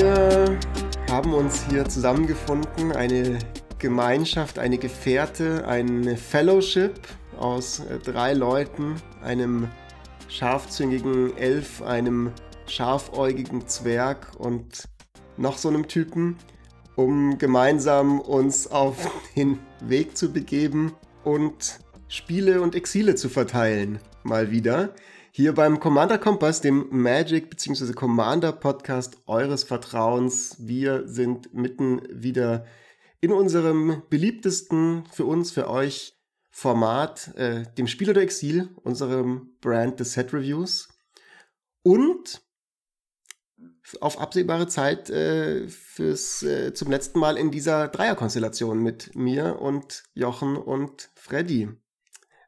Wir haben uns hier zusammengefunden, eine Gemeinschaft, eine Gefährte, eine Fellowship aus äh, drei Leuten, einem scharfzüngigen Elf, einem scharfäugigen Zwerg und noch so einem Typen, um gemeinsam uns auf den Weg zu begeben und Spiele und Exile zu verteilen. Mal wieder. Hier beim Commander Kompass, dem Magic bzw. Commander Podcast eures Vertrauens. Wir sind mitten wieder in unserem beliebtesten für uns, für euch Format, äh, dem Spiel oder Exil, unserem Brand des Set Reviews. Und auf absehbare Zeit äh, fürs äh, zum letzten Mal in dieser Dreierkonstellation mit mir und Jochen und Freddy.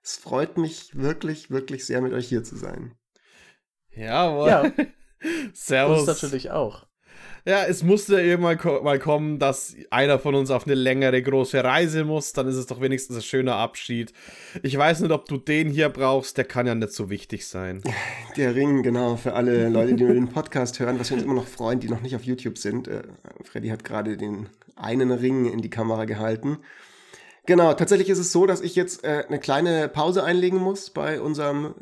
Es freut mich wirklich, wirklich sehr, mit euch hier zu sein. Jawohl. Ja. Servus. Uns natürlich auch. Ja, es musste irgendwann ko mal kommen, dass einer von uns auf eine längere große Reise muss. Dann ist es doch wenigstens ein schöner Abschied. Ich weiß nicht, ob du den hier brauchst. Der kann ja nicht so wichtig sein. Der Ring, genau. Für alle Leute, die nur den Podcast hören, was wir uns immer noch freuen, die noch nicht auf YouTube sind. Äh, Freddy hat gerade den einen Ring in die Kamera gehalten. Genau, tatsächlich ist es so, dass ich jetzt äh, eine kleine Pause einlegen muss bei unserem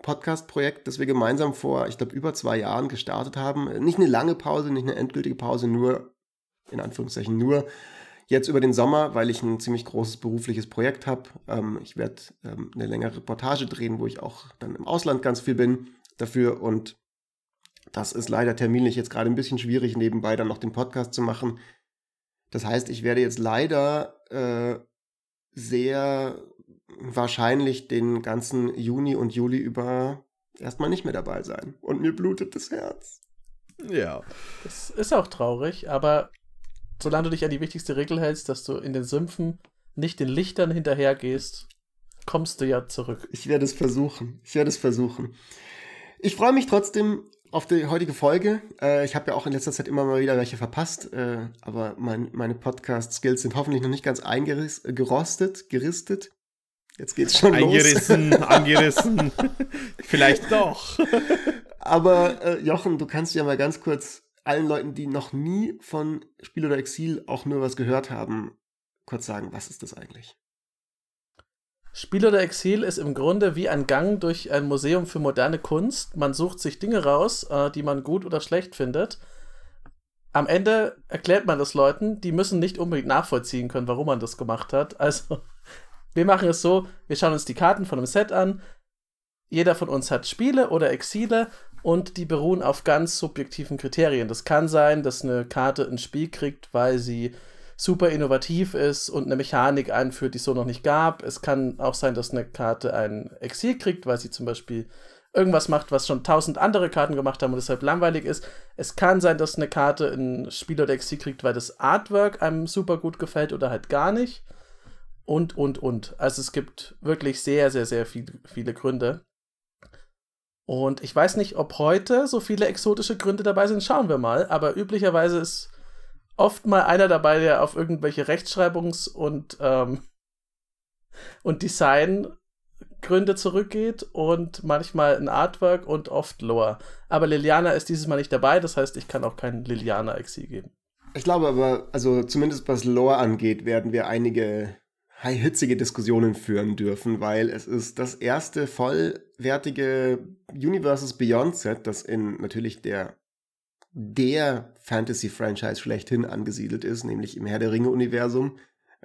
Podcast-Projekt, das wir gemeinsam vor, ich glaube, über zwei Jahren gestartet haben. Nicht eine lange Pause, nicht eine endgültige Pause, nur, in Anführungszeichen, nur jetzt über den Sommer, weil ich ein ziemlich großes berufliches Projekt habe. Ähm, ich werde ähm, eine längere Reportage drehen, wo ich auch dann im Ausland ganz viel bin dafür und das ist leider terminlich jetzt gerade ein bisschen schwierig, nebenbei dann noch den Podcast zu machen. Das heißt, ich werde jetzt leider äh, sehr wahrscheinlich den ganzen Juni und Juli über erstmal nicht mehr dabei sein. Und mir blutet das Herz. Ja. Das ist auch traurig, aber solange du dich an die wichtigste Regel hältst, dass du in den Sümpfen nicht den Lichtern hinterhergehst, kommst du ja zurück. Ich werde es versuchen. Ich werde es versuchen. Ich freue mich trotzdem auf die heutige Folge. Äh, ich habe ja auch in letzter Zeit immer mal wieder welche verpasst, äh, aber mein, meine Podcast-Skills sind hoffentlich noch nicht ganz eingerostet, geristet. Jetzt geht's schon Eingerissen, los. angerissen. Vielleicht doch. Aber äh, Jochen, du kannst ja mal ganz kurz allen Leuten, die noch nie von Spiel oder Exil auch nur was gehört haben, kurz sagen, was ist das eigentlich? Spiel oder Exil ist im Grunde wie ein Gang durch ein Museum für moderne Kunst. Man sucht sich Dinge raus, äh, die man gut oder schlecht findet. Am Ende erklärt man das Leuten, die müssen nicht unbedingt nachvollziehen können, warum man das gemacht hat. Also wir machen es so, wir schauen uns die Karten von einem Set an. Jeder von uns hat Spiele oder Exile und die beruhen auf ganz subjektiven Kriterien. Das kann sein, dass eine Karte ein Spiel kriegt, weil sie super innovativ ist und eine Mechanik einführt, die es so noch nicht gab. Es kann auch sein, dass eine Karte ein Exil kriegt, weil sie zum Beispiel irgendwas macht, was schon tausend andere Karten gemacht haben und deshalb langweilig ist. Es kann sein, dass eine Karte ein Spiel oder Exil kriegt, weil das Artwork einem super gut gefällt oder halt gar nicht und, und, und. Also es gibt wirklich sehr, sehr, sehr viel, viele Gründe. Und ich weiß nicht, ob heute so viele exotische Gründe dabei sind. Schauen wir mal. Aber üblicherweise ist oft mal einer dabei, der auf irgendwelche Rechtschreibungs- und, ähm, und Designgründe zurückgeht und manchmal ein Artwork und oft Lore. Aber Liliana ist dieses Mal nicht dabei, das heißt, ich kann auch kein Liliana-Exil geben. Ich glaube aber, also zumindest was Lore angeht, werden wir einige hitzige Diskussionen führen dürfen, weil es ist das erste vollwertige Universes Beyond Set, das in natürlich der der Fantasy-Franchise schlechthin angesiedelt ist, nämlich im Herr der Ringe-Universum.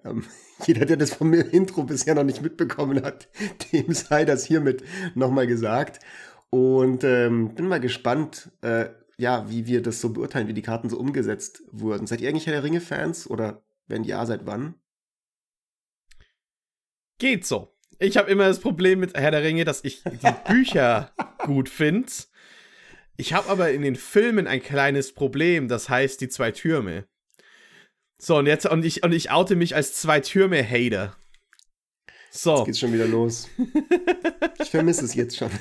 Ähm, jeder, der das von mir Intro bisher noch nicht mitbekommen hat, dem sei das hiermit nochmal gesagt. Und ähm, bin mal gespannt, äh, ja, wie wir das so beurteilen, wie die Karten so umgesetzt wurden. Seid ihr eigentlich Herr der Ringe-Fans oder wenn ja, seit wann? Geht so. Ich habe immer das Problem mit Herr der Ringe, dass ich die Bücher gut finde. Ich habe aber in den Filmen ein kleines Problem, das heißt die zwei Türme. So, und jetzt, und ich, und ich oute mich als zwei Türme-Hater. So. Jetzt geht's schon wieder los. ich vermisse es jetzt schon.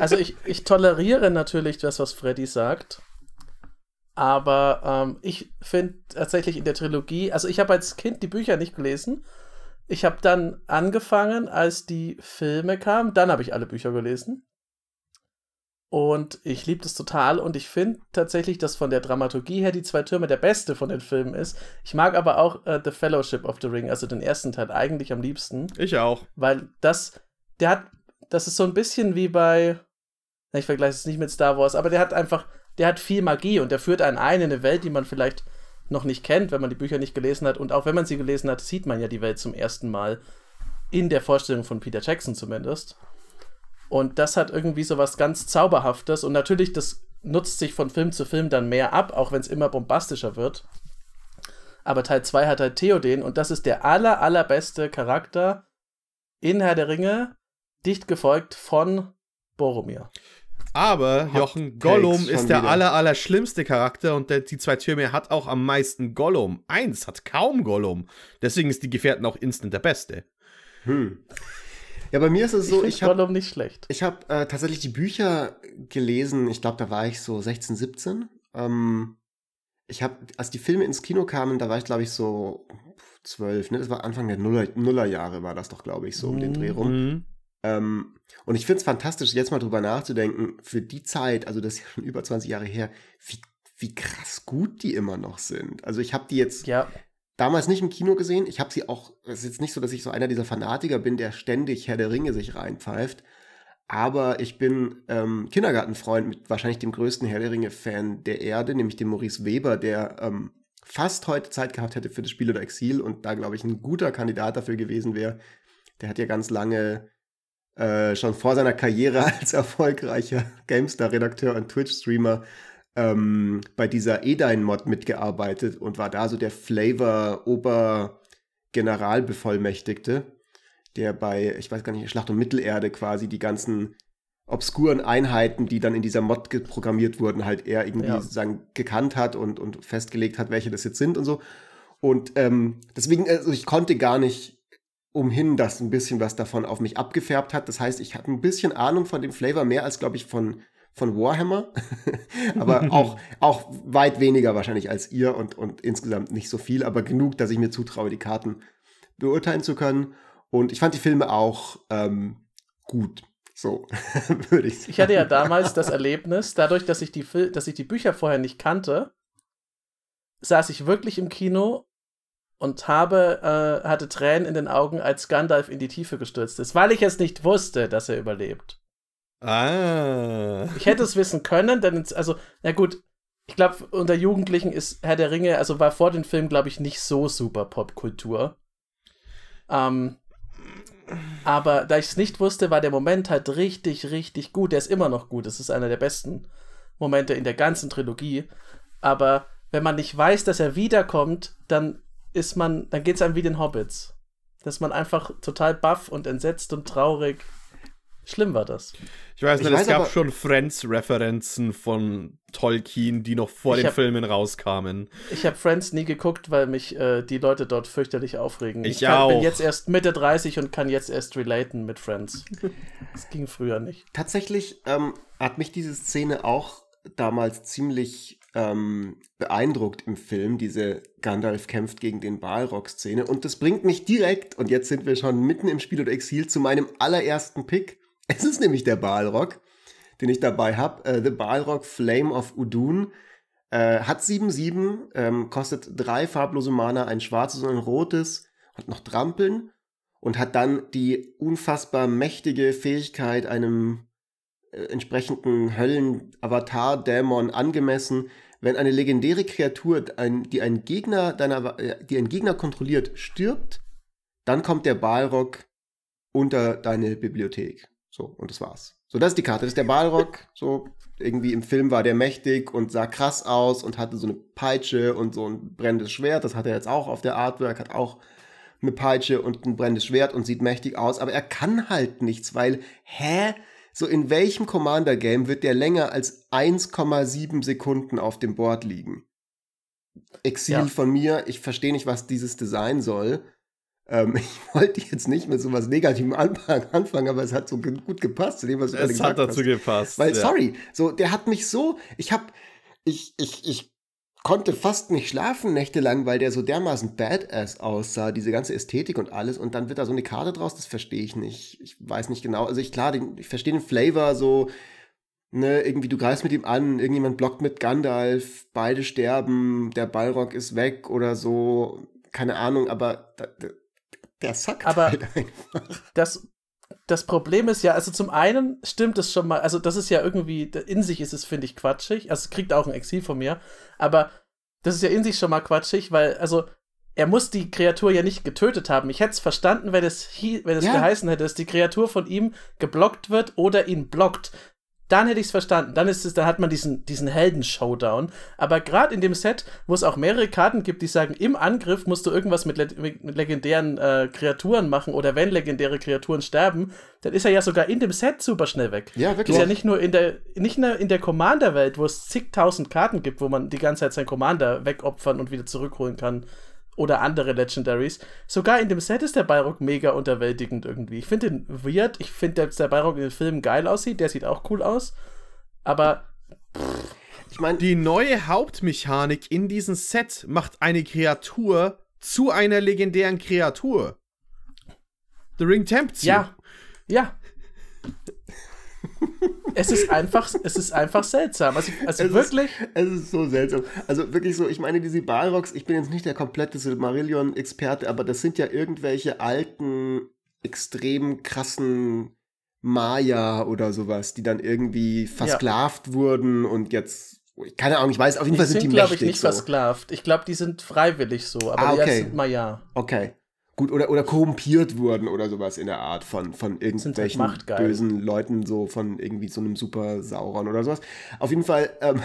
Also ich, ich toleriere natürlich das, was Freddy sagt. Aber ähm, ich finde tatsächlich in der Trilogie, also ich habe als Kind die Bücher nicht gelesen ich habe dann angefangen, als die Filme kamen. Dann habe ich alle Bücher gelesen. Und ich liebe das total und ich finde tatsächlich, dass von der Dramaturgie her die zwei Türme der beste von den Filmen ist. Ich mag aber auch äh, The Fellowship of the Ring, also den ersten Teil eigentlich am liebsten. Ich auch. Weil das, der hat, das ist so ein bisschen wie bei, ich vergleiche es nicht mit Star Wars, aber der hat einfach, der hat viel Magie und der führt einen ein in eine Welt, die man vielleicht noch nicht kennt, wenn man die Bücher nicht gelesen hat. Und auch wenn man sie gelesen hat, sieht man ja die Welt zum ersten Mal. In der Vorstellung von Peter Jackson zumindest. Und das hat irgendwie so was ganz Zauberhaftes. Und natürlich, das nutzt sich von Film zu Film dann mehr ab, auch wenn es immer bombastischer wird. Aber Teil 2 hat halt Theoden und das ist der aller, allerbeste Charakter in Herr der Ringe, dicht gefolgt von Boromir. Aber Jochen, Gollum ist der aller, aller schlimmste Charakter und der, die zwei Türme hat auch am meisten Gollum. Eins hat kaum Gollum. Deswegen ist die Gefährten auch instant der Beste. Hm. Ja, bei mir ist es so, ich, ich habe nicht schlecht. Ich habe äh, tatsächlich die Bücher gelesen. Ich glaube, da war ich so 16, 17. Ähm, ich habe, als die Filme ins Kino kamen, da war ich glaube ich so 12. Ne, das war Anfang der Nuller, Nullerjahre war das doch glaube ich so um den Dreh rum. Mhm. Ähm, und ich finde es fantastisch, jetzt mal drüber nachzudenken, für die Zeit, also das ist ja schon über 20 Jahre her, wie, wie krass gut die immer noch sind. Also ich habe die jetzt ja damals nicht im Kino gesehen. Ich habe sie auch, es ist jetzt nicht so, dass ich so einer dieser Fanatiker bin, der ständig Herr der Ringe sich reinpfeift. Aber ich bin ähm, Kindergartenfreund mit wahrscheinlich dem größten Herr der Ringe-Fan der Erde, nämlich dem Maurice Weber, der ähm, fast heute Zeit gehabt hätte für das Spiel oder Exil und da, glaube ich, ein guter Kandidat dafür gewesen wäre. Der hat ja ganz lange äh, schon vor seiner Karriere als erfolgreicher GameStar-Redakteur und Twitch-Streamer ähm, bei dieser Edine-Mod mitgearbeitet und war da so der Flavor-Ober-Generalbevollmächtigte, der bei, ich weiß gar nicht, Schlacht um Mittelerde quasi die ganzen obskuren Einheiten, die dann in dieser Mod programmiert wurden, halt eher irgendwie ja. sozusagen gekannt hat und, und festgelegt hat, welche das jetzt sind und so. Und ähm, deswegen, also ich konnte gar nicht umhin, dass ein bisschen was davon auf mich abgefärbt hat. Das heißt, ich hatte ein bisschen Ahnung von dem Flavor, mehr als, glaube ich, von von Warhammer, aber auch, auch weit weniger wahrscheinlich als ihr und, und insgesamt nicht so viel, aber genug, dass ich mir zutraue, die Karten beurteilen zu können. Und ich fand die Filme auch ähm, gut. So würde ich sagen. Ich hatte ja damals das Erlebnis, dadurch, dass ich die, dass ich die Bücher vorher nicht kannte, saß ich wirklich im Kino und habe, äh, hatte Tränen in den Augen, als Gandalf in die Tiefe gestürzt ist, weil ich es nicht wusste, dass er überlebt. Ah. Ich hätte es wissen können, denn, also, na gut, ich glaube, unter Jugendlichen ist Herr der Ringe, also war vor dem Film, glaube ich, nicht so super Popkultur. Ähm, aber da ich es nicht wusste, war der Moment halt richtig, richtig gut. Der ist immer noch gut. Es ist einer der besten Momente in der ganzen Trilogie. Aber wenn man nicht weiß, dass er wiederkommt, dann ist man, dann geht es einem wie den Hobbits. Dass man einfach total baff und entsetzt und traurig Schlimm war das. Ich weiß nicht, ich es gab schon Friends-Referenzen von Tolkien, die noch vor den hab, Filmen rauskamen. Ich habe Friends nie geguckt, weil mich äh, die Leute dort fürchterlich aufregen. Ich, ich kann, bin jetzt erst Mitte 30 und kann jetzt erst relaten mit Friends. das ging früher nicht. Tatsächlich ähm, hat mich diese Szene auch damals ziemlich ähm, beeindruckt im Film, diese Gandalf kämpft gegen den Balrog-Szene. Und das bringt mich direkt, und jetzt sind wir schon mitten im Spiel oder Exil, zu meinem allerersten Pick. Es ist nämlich der Balrog, den ich dabei habe. Äh, The Balrog Flame of Udun. Äh, hat 7,7, ähm, kostet drei farblose Mana, ein schwarzes und ein rotes, hat noch Trampeln und hat dann die unfassbar mächtige Fähigkeit, einem äh, entsprechenden Höllen-Avatar-Dämon angemessen, wenn eine legendäre Kreatur, ein, die einen Gegner deiner, äh, die einen Gegner kontrolliert, stirbt, dann kommt der Balrog unter deine Bibliothek. So, und das war's. So, das ist die Karte. Das ist der Balrog. So, irgendwie im Film war der mächtig und sah krass aus und hatte so eine Peitsche und so ein brennendes Schwert. Das hat er jetzt auch auf der Artwork, hat auch eine Peitsche und ein brennendes Schwert und sieht mächtig aus, aber er kann halt nichts, weil, hä? So, in welchem Commander-Game wird der länger als 1,7 Sekunden auf dem Board liegen? Exil ja. von mir, ich verstehe nicht, was dieses Design soll. Ähm, ich wollte jetzt nicht mit so was Negativem anfangen, aber es hat so gut gepasst zu dem, was du es gesagt hast. Es hat dazu gepasst. Weil, ja. sorry, so, der hat mich so, ich hab, ich, ich, ich konnte fast nicht schlafen nächtelang, weil der so dermaßen badass aussah, diese ganze Ästhetik und alles. Und dann wird da so eine Karte draus, das verstehe ich nicht. Ich weiß nicht genau. Also ich klar, den, ich verstehe den Flavor so, ne, irgendwie du greifst mit ihm an, irgendjemand blockt mit Gandalf, beide sterben, der Balrog ist weg oder so, keine Ahnung, aber da, der sackt Aber halt einfach. das, das Problem ist ja, also zum einen stimmt es schon mal, also das ist ja irgendwie, in sich ist es, finde ich, quatschig. Also es kriegt auch ein Exil von mir, aber das ist ja in sich schon mal quatschig, weil, also er muss die Kreatur ja nicht getötet haben. Ich hätte es verstanden, wenn es, wenn es Ja. geheißen hätte, dass die Kreatur von ihm geblockt wird oder ihn blockt. Dann hätte ich es verstanden. Dann ist es, dann hat man diesen, diesen Helden-Showdown. Aber gerade in dem Set, wo es auch mehrere Karten gibt, die sagen, im Angriff musst du irgendwas mit, le mit legendären äh, Kreaturen machen oder wenn legendäre Kreaturen sterben, dann ist er ja sogar in dem Set super schnell weg. Ja, Das wirklich. ist ja nicht nur in der, nicht nur in der Commander-Welt, wo es zigtausend Karten gibt, wo man die ganze Zeit seinen Commander wegopfern und wieder zurückholen kann. Oder andere Legendaries. Sogar in dem Set ist der Balrog mega unterwältigend irgendwie. Ich finde den weird. Ich finde, dass der Balrog in den Filmen geil aussieht. Der sieht auch cool aus. Aber Ich meine, Die neue Hauptmechanik in diesem Set macht eine Kreatur zu einer legendären Kreatur. The Ring tempts you. ja, ja. es ist einfach, es ist einfach seltsam. Also, also Es ist- wirklich. Es ist so seltsam. Also wirklich so, ich meine, diese Balrogs, ich bin jetzt nicht der komplette Silmarillion-Experte, aber das sind ja irgendwelche alten, extrem krassen Maya oder sowas, die dann irgendwie versklavt wurden und jetzt, keine Ahnung, ich weiß, auf jeden Die Fall sind, sind, die glaube mächtig. ich, nicht so. versklavt. Ich glaube, die sind freiwillig so. Aber Ah, die okay. sind mal ja. Okay. Gut, oder, oder korrumpiert wurden oder sowas in der Art von, von halt irgendwelchen machtgeil. bösen Leuten, so von irgendwie so einem super Sauron oder sowas. Auf jeden Fall, ähm,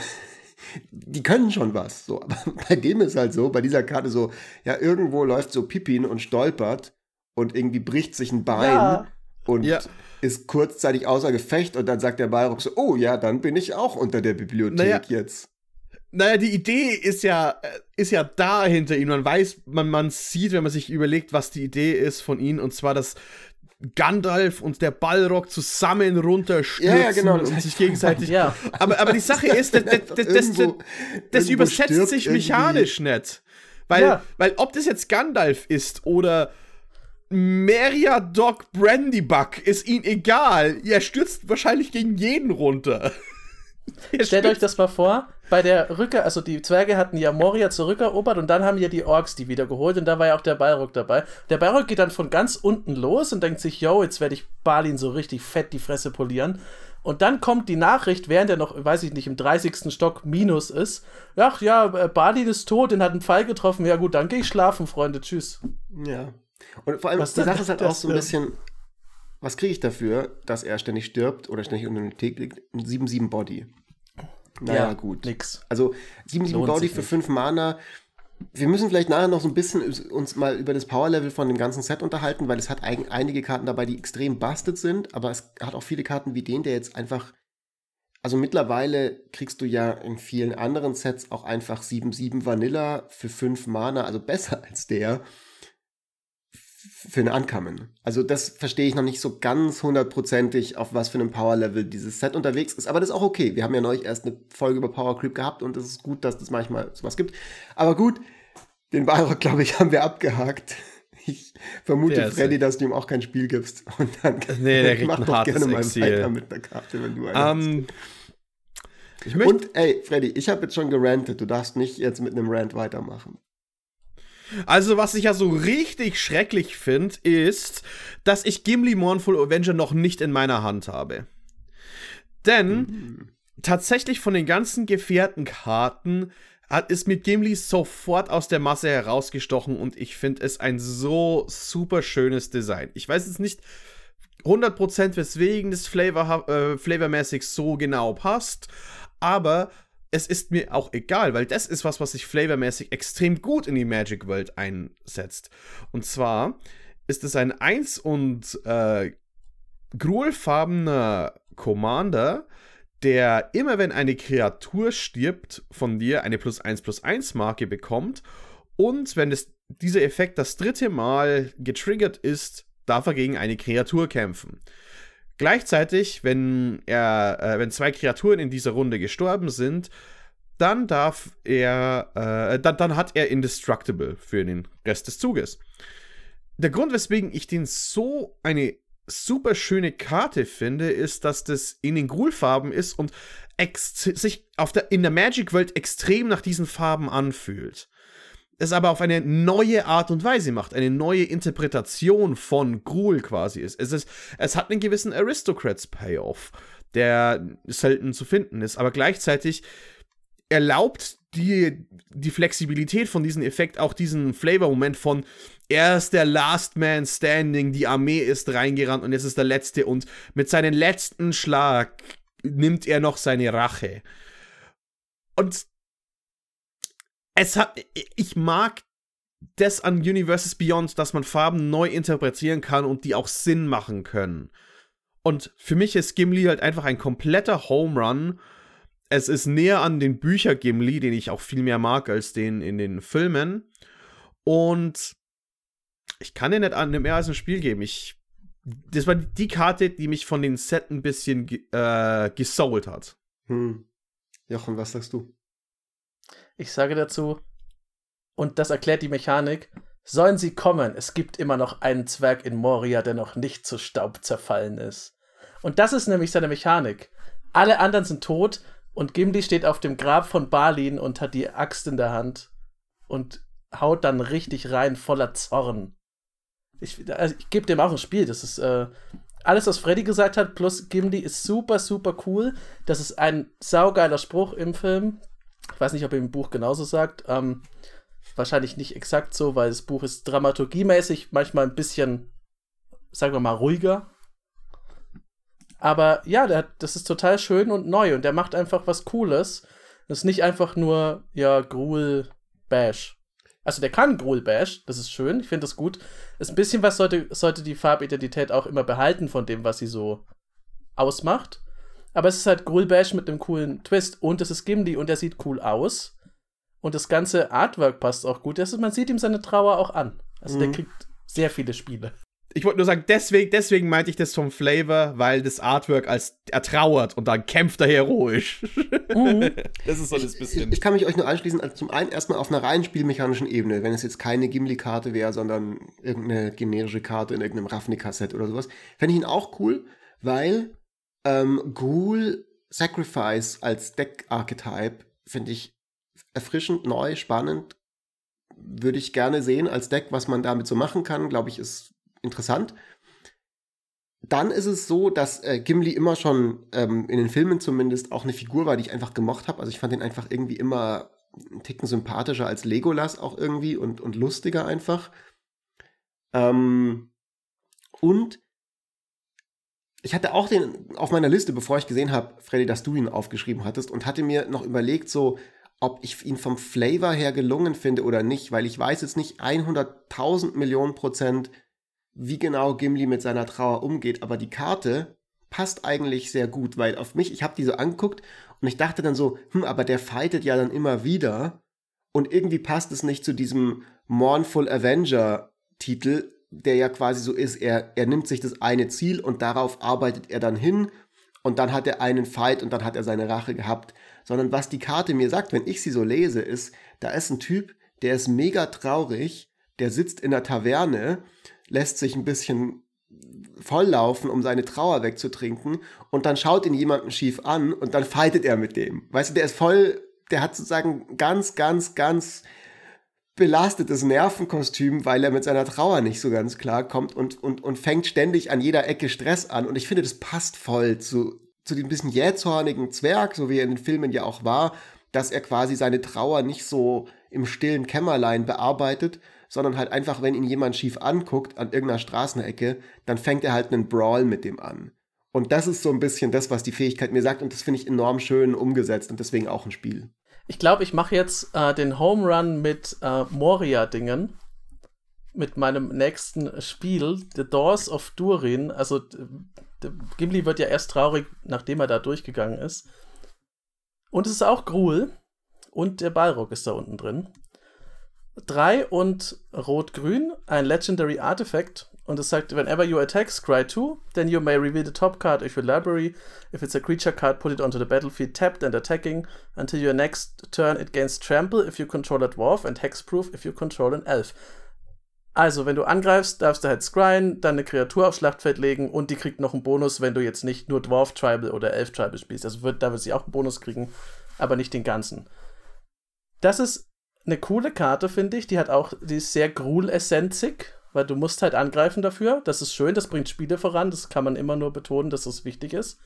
die können schon was. So. Aber bei dem ist halt so, bei dieser Karte so, ja, irgendwo läuft so Pippin und stolpert und irgendwie bricht sich ein Bein Ja. und Ja. ist kurzzeitig außer Gefecht und dann sagt der Balrog so, oh ja, dann bin ich auch unter der Bibliothek Naja. jetzt. Naja, die Idee ist ja, äh, ist ja da hinter ihm. Man weiß, man, man sieht, wenn man sich überlegt, was die Idee ist von ihm, und zwar, dass Gandalf und der Balrog zusammen runterstürzen Ja, ja, genau, und sich gegenseitig. Ja. Aber, aber die Sache ist, das, das, das, Irgendwo- das übersetzt sich irgendwie- mechanisch nicht. Weil, weil ob das jetzt Gandalf ist oder Meriadoc Brandybuck, ist ihm egal. Er stürzt wahrscheinlich gegen jeden runter. Stellt euch das mal vor, bei der Rückkehr, also die Zwerge hatten ja Moria zurückerobert und dann haben ja die Orks die wieder geholt und da war ja auch der Balrog dabei. Der Balrog geht dann von ganz unten los und denkt sich, yo, jetzt werde ich Balin so richtig fett die Fresse polieren. Und dann kommt die Nachricht, während er noch, weiß ich nicht, im 30. Stock minus ist. Ach ja, äh, Balin ist tot, den hat ein Pfeil getroffen. Ja gut, dann gehe ich schlafen, Freunde. Tschüss. Ja. Und vor allem, Was die Sache ist halt auch so ein bisschen, was kriege ich dafür, dass er ständig stirbt oder ständig unter dem Thek liegt? Ein 7-7 Body. Naja, gut. Nix. Also 7-7 Lohnt Body für nicht. 5 Mana. Wir müssen vielleicht nachher noch so ein bisschen uns mal über das Power-Level von dem ganzen Set unterhalten, weil es hat eigen- einige Karten dabei, die extrem busted sind, aber es hat auch viele Karten wie den, der jetzt einfach. Also mittlerweile kriegst du ja in vielen anderen Sets auch einfach 7-7 Vanilla für 5 Mana, also besser als der für eine Ankamen. Also das verstehe ich noch nicht so ganz hundertprozentig, auf was für einem Power-Level dieses Set unterwegs ist. Aber das ist auch okay. Wir haben ja neulich erst eine Folge über Power Creep gehabt und es ist gut, dass das manchmal sowas gibt. Aber gut, den Balrog, glaube ich, haben wir abgehakt. Ich vermute, Der Freddy, dass du ihm auch kein Spiel gibst. Und dann Nee, der kriegt mach ein doch gerne mal Exil. weiter mit der Karte, wenn du eine hast. Ich möchte Und ey, Freddy, ich habe jetzt schon gerantet. Du darfst nicht jetzt mit einem Rant weitermachen. Also, was ich ja so richtig schrecklich finde, ist, dass ich Gimli Mournful Avenger noch nicht in meiner Hand habe. Denn tatsächlich von den ganzen gefährten Karten hat, ist mit Gimli sofort aus der Masse herausgestochen und ich finde es ein so super schönes Design. Ich weiß jetzt nicht 100% weswegen das Flavor, äh, flavormäßig so genau passt, aber es ist mir auch egal, weil das ist was, was sich flavormäßig extrem gut in die Magic World einsetzt. Und zwar ist es ein 1 und äh, gruelfarbener Commander, der immer wenn eine Kreatur stirbt von dir eine plus 1 plus 1 Marke bekommt und wenn es, dieser Effekt das dritte Mal getriggert ist, darf er gegen eine Kreatur kämpfen. Gleichzeitig, wenn er, äh, wenn zwei Kreaturen in dieser Runde gestorben sind, dann darf er, äh, dann, dann hat er Indestructible für den Rest des Zuges. Der Grund, weswegen ich den so eine super schöne Karte finde, ist, dass das in den Gruul-Farben ist und sich auf der, in der Magic-Welt extrem nach diesen Farben anfühlt. Es aber auf eine neue Art und Weise macht, eine neue Interpretation von Gruul quasi ist. Es, ist, es hat einen gewissen Aristocrats-Payoff, der selten zu finden ist, aber gleichzeitig erlaubt die, die Flexibilität von diesem Effekt auch diesen Flavor-Moment von er ist der Last Man Standing, die Armee ist reingerannt und jetzt ist der Letzte und mit seinem letzten Schlag nimmt er noch seine Rache. Und es hat, ich mag das an Universes Beyond, dass man Farben neu interpretieren kann und die auch Sinn machen können. Und für mich ist Gimli halt einfach ein kompletter Home Run. Es ist näher an den Bücher Gimli, den ich auch viel mehr mag als den in den Filmen. Und ich kann dir nicht mehr als ein Spiel geben. Ich, das war die Karte, die mich von den Set ein bisschen äh, gesoult hat. Hm. Jochen, was sagst du? Ich sage dazu, und das erklärt die Mechanik, sollen sie kommen, es gibt immer noch einen Zwerg in Moria, der noch nicht zu Staub zerfallen ist. Und das ist nämlich seine Mechanik. Alle anderen sind tot und Gimli steht auf dem Grab von Balin und hat die Axt in der Hand und haut dann richtig rein voller Zorn. Ich, also ich gebe dem auch ein Spiel. Das ist äh, alles, was Freddy gesagt hat, plus Gimli ist super, super cool. Das ist ein saugeiler Spruch im Film. Ich weiß nicht, ob er im Buch genauso sagt. Ähm, wahrscheinlich nicht exakt so, weil das Buch ist dramaturgiemäßig manchmal ein bisschen, sagen wir mal, ruhiger. Aber ja, der, das ist total schön und neu und der macht einfach was Cooles. Das ist nicht einfach nur, ja, Gruel, Bash. Also der kann Gruel Bash, das ist schön, ich finde das gut. Ist ein bisschen was sollte, sollte die Farbidentität auch immer behalten von dem, was sie so ausmacht. Aber es ist halt Gruel Bash mit einem coolen Twist und es ist Gimli und er sieht cool aus. Und das ganze Artwork passt auch gut. Ist, man sieht ihm seine Trauer auch an. Also mhm. der kriegt sehr viele Spiele. Ich wollte nur sagen, deswegen, deswegen meinte ich das vom Flavor, weil das Artwork als er trauert und dann kämpft er heroisch. Mhm. das ist so das bisschen. Ich, ich, kann mich euch nur anschließen, also zum einen erstmal auf einer rein spielmechanischen Ebene, wenn es jetzt keine Gimli-Karte wäre, sondern irgendeine generische Karte in irgendeinem Ravnica-Set oder sowas, fände ich ihn auch cool, weil ähm, Ghoul Sacrifice als Deck-Archetype finde ich erfrischend, neu, spannend. Würde ich gerne sehen als Deck, was man damit so machen kann. Glaube ich, ist interessant. Dann ist es so, dass äh, Gimli immer schon ähm, in den Filmen zumindest auch eine Figur war, die ich einfach gemocht habe. Also ich fand ihn einfach irgendwie immer einen Ticken sympathischer als Legolas auch irgendwie und, und lustiger einfach. Ähm, und ich hatte auch den auf meiner Liste, bevor ich gesehen habe, Freddy, dass du ihn aufgeschrieben hattest und hatte mir noch überlegt, so, ob ich ihn vom Flavor her gelungen finde oder nicht, weil ich weiß jetzt nicht 100.000 Millionen Prozent, wie genau Gimli mit seiner Trauer umgeht, aber die Karte passt eigentlich sehr gut, weil auf mich, ich habe die so angeguckt und ich dachte dann so, hm, aber der fightet ja dann immer wieder und irgendwie passt es nicht zu diesem Mournful Avenger Titel, der ja quasi so ist, er, er nimmt sich das eine Ziel und darauf arbeitet er dann hin und dann hat er einen Fight und dann hat er seine Rache gehabt, sondern was die Karte mir sagt, wenn ich sie so lese, ist, da ist ein Typ, der ist mega traurig, der sitzt in der Taverne lässt sich ein bisschen volllaufen, um seine Trauer wegzutrinken und dann schaut ihn jemanden schief an und dann fightet er mit dem. Weißt du, der ist voll, der hat sozusagen ganz, ganz, ganz belastetes Nervenkostüm, weil er mit seiner Trauer nicht so ganz klar kommt und, und, und fängt ständig an jeder Ecke Stress an. Und ich finde, das passt voll zu, zu dem bisschen jähzornigen Zwerg, so wie er in den Filmen ja auch war, dass er quasi seine Trauer nicht so im stillen Kämmerlein bearbeitet, sondern halt einfach, wenn ihn jemand schief anguckt an irgendeiner Straßenecke, dann fängt er halt einen Brawl mit dem an. Und das ist so ein bisschen das, was die Fähigkeit mir sagt und das finde ich enorm schön umgesetzt und deswegen auch ein Spiel. Ich glaube, ich mache jetzt äh, den Home Run mit äh, Moria-Dingen. Mit meinem nächsten Spiel, The Doors of Durin. Also, Gimli wird ja erst traurig, nachdem er da durchgegangen ist. Und es ist auch Gruel. Und der Balrog ist da unten drin. 3 und Rot-Grün, ein Legendary Artifact. Und es sagt, whenever you attack, scry 2, then you may reveal the top card of your library. If it's a creature card, put it onto the battlefield tapped and attacking. Until your next turn, it gains trample if you control a dwarf and hexproof if you control an elf. Also, wenn du angreifst, darfst du halt scryen, dann eine Kreatur aufs Schlachtfeld legen und die kriegt noch einen Bonus, wenn du jetzt nicht nur Dwarf Tribal oder Elf Tribal spielst. Also wird, da wird sie auch einen Bonus kriegen, aber nicht den ganzen. Das ist eine coole Karte, finde ich. Die hat auch, die ist sehr Gruul-essenzig, weil du musst halt angreifen dafür. Das ist schön, das bringt Spiele voran. Das kann man immer nur betonen, dass das wichtig ist.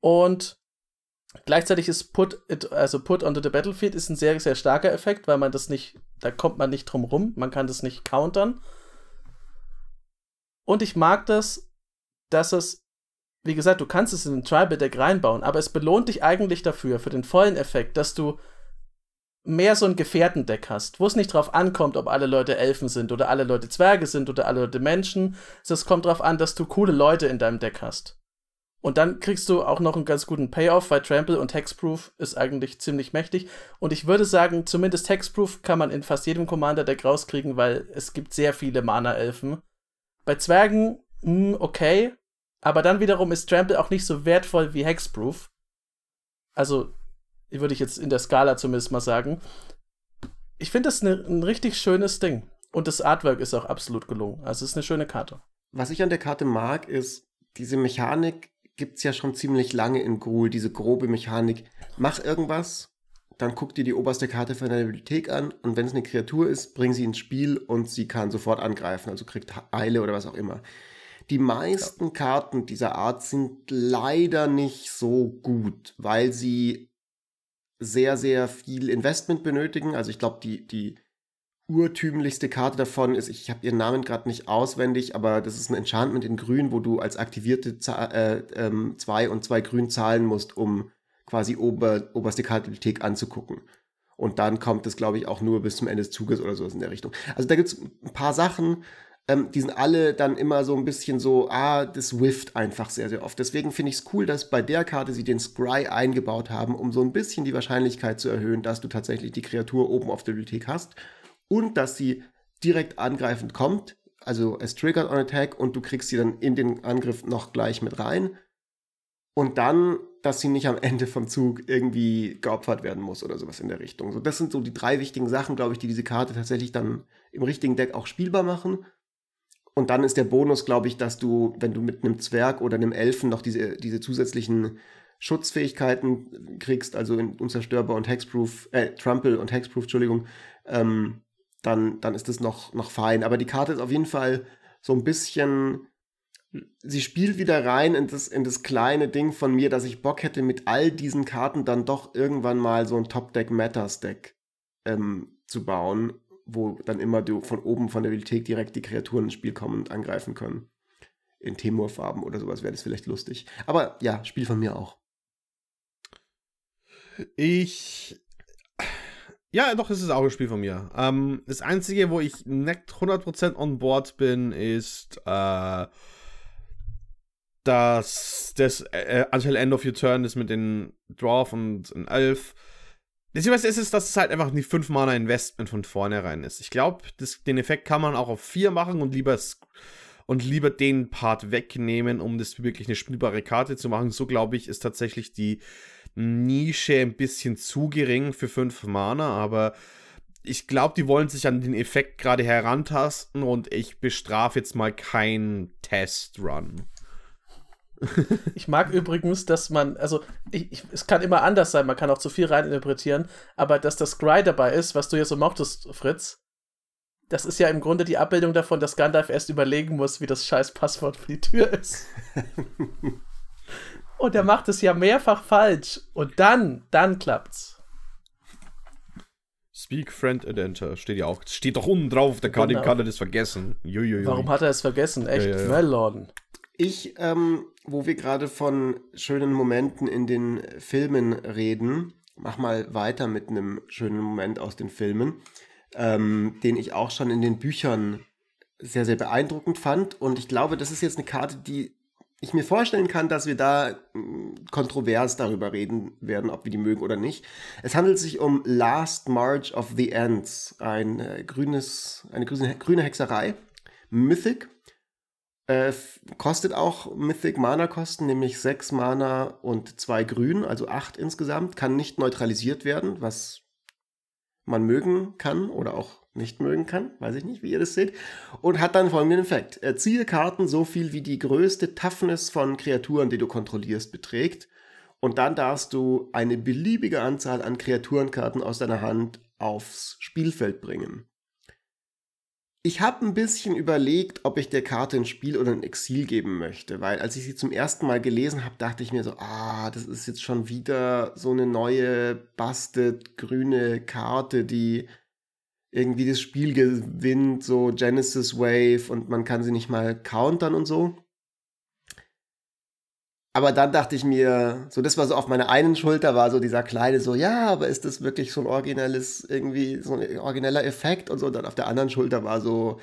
Und gleichzeitig ist Put, it, also Put onto the Battlefield ist ein sehr, sehr starker Effekt, weil man das nicht, da kommt man nicht drum rum. Man kann das nicht countern. Und ich mag das, dass es, wie gesagt, du kannst es in ein Tribal Deck reinbauen, aber es belohnt dich eigentlich dafür, für den vollen Effekt, dass du mehr so ein Gefährtendeck hast, wo es nicht drauf ankommt, ob alle Leute Elfen sind oder alle Leute Zwerge sind oder alle Leute Menschen. Es kommt drauf an, dass du coole Leute in deinem Deck hast. Und dann kriegst du auch noch einen ganz guten Payoff, weil Trample und Hexproof ist eigentlich ziemlich mächtig. Und ich würde sagen, zumindest Hexproof kann man in fast jedem Commander-Deck rauskriegen, weil es gibt sehr viele Mana-Elfen. Bei Zwergen, mh, hm, okay. Aber dann wiederum ist Trample auch nicht so wertvoll wie Hexproof. Also würde ich jetzt in der Skala zumindest mal sagen. Ich finde das ne, ein richtig schönes Ding. Und das Artwork ist auch absolut gelungen. Also es ist eine schöne Karte. Was ich an der Karte mag, ist, diese Mechanik gibt es ja schon ziemlich lange in Gruul, diese grobe Mechanik. Mach irgendwas, dann guck dir die oberste Karte von deiner Bibliothek an und wenn es eine Kreatur ist, bring sie ins Spiel und sie kann sofort angreifen, also kriegt Eile oder was auch immer. Die meisten. Karten dieser Art sind leider nicht so gut, weil sie sehr, sehr viel Investment benötigen. Also ich glaube, die, die urtümlichste Karte davon ist, ich habe ihren Namen gerade nicht auswendig, aber das ist ein Enchantment in Grün, wo du als aktivierte äh, ähm, zwei und zwei Grün zahlen musst, um quasi ober, oberste Kartenbibliothek anzugucken. Und dann kommt es, glaube ich, auch nur bis zum Ende des Zuges oder sowas in der Richtung. Also da gibt es ein paar Sachen, ähm, die sind alle dann immer so ein bisschen so, ah, das whifft einfach sehr, sehr oft. Deswegen finde ich es cool, dass bei der Karte sie den Scry eingebaut haben, um so ein bisschen die Wahrscheinlichkeit zu erhöhen, dass du tatsächlich die Kreatur oben auf der Bibliothek hast und dass sie direkt angreifend kommt. Also es triggert on Attack und du kriegst sie dann in den Angriff noch gleich mit rein. Und dann, dass sie nicht am Ende vom Zug irgendwie geopfert werden muss oder sowas in der Richtung. So, das sind so die drei wichtigen Sachen, glaube ich, die diese Karte tatsächlich dann im richtigen Deck auch spielbar machen. Und dann ist der Bonus, glaube ich, dass du, wenn du mit einem Zwerg oder einem Elfen noch diese, diese zusätzlichen Schutzfähigkeiten kriegst, also in unzerstörbar und Hexproof, äh, Trample und Hexproof, Entschuldigung, ähm, dann, dann ist das noch, noch fein. Aber die Karte ist auf jeden Fall so ein bisschen, sie spielt wieder rein in das, in das kleine Ding von mir, dass ich Bock hätte, mit all diesen Karten dann doch irgendwann mal so ein Top-Deck-Matters-Deck ähm, zu bauen wo dann immer du von oben von der Bibliothek direkt die Kreaturen ins Spiel kommen und angreifen können. In Temur-Farben oder sowas wäre das vielleicht lustig. Aber ja, Spiel von mir auch. Ich. Ja, doch, es ist auch ein Spiel von mir. Ähm, das Einzige, wo ich nicht 100% on board bin, ist äh, dass das äh, Until End of Your Turn ist mit den Dwarf und ein Elf Beziehungsweise ist es, dass es halt einfach ein 5 Mana Investment von vornherein ist. Ich glaube, den Effekt kann man auch auf 4 machen und lieber, und lieber den Part wegnehmen, um das wirklich eine spielbare Karte zu machen. So glaube ich, ist tatsächlich die Nische ein bisschen zu gering für 5 Mana, aber ich glaube, die wollen sich an den Effekt gerade herantasten und ich bestrafe jetzt mal keinen Test-Run. Ich mag übrigens, dass man, also ich, ich, es kann immer anders sein, man kann auch zu viel reininterpretieren, aber dass das Scry dabei ist, was du ja so mochtest, Fritz, das ist ja im Grunde die Abbildung davon, dass Gandalf erst überlegen muss, wie das scheiß Passwort für die Tür ist. und er macht es ja mehrfach falsch. Und dann, dann klappt's. Speak Friend and Enter. Steht ja auch. Steht doch unten drauf, der kann, genau. kann er das vergessen. Juiuiui. Warum hat er es vergessen? Echt? Ja, ja, ja. Melon. Ich, ähm, wo wir gerade von schönen Momenten in den Filmen reden, mach mal weiter mit einem schönen Moment aus den Filmen, ähm, den ich auch schon in den Büchern sehr, sehr beeindruckend fand. Und ich glaube, das ist jetzt eine Karte, die ich mir vorstellen kann, dass wir da hm, kontrovers darüber reden werden, ob wir die mögen oder nicht. Es handelt sich um Last March of the Ants, ein äh, grünes, eine grüne, grüne Hexerei, Mythic äh, kostet auch Mythic Mana Kosten, nämlich 6 Mana und 2 Grün, also 8 insgesamt. Kann nicht neutralisiert werden, was man mögen kann oder auch nicht mögen kann. Weiß ich nicht, wie ihr das seht. Und hat dann folgenden Effekt. Ziehe Karten so viel wie die größte Toughness von Kreaturen, die du kontrollierst, beträgt. Und dann darfst du eine beliebige Anzahl an Kreaturenkarten aus deiner Hand aufs Spielfeld bringen. Ich habe ein bisschen überlegt, ob ich der Karte ein Spiel oder ein Exil geben möchte, weil als ich sie zum ersten Mal gelesen habe, dachte ich mir so, ah, das ist jetzt schon wieder so eine neue, busted grüne Karte, die irgendwie das Spiel gewinnt, so Genesis Wave und man kann sie nicht mal countern und so. Aber dann dachte ich mir, so das war so auf meiner einen Schulter war so dieser kleine so, ja, aber ist das wirklich so ein originelles, irgendwie so ein origineller Effekt und so. Und dann auf der anderen Schulter war so,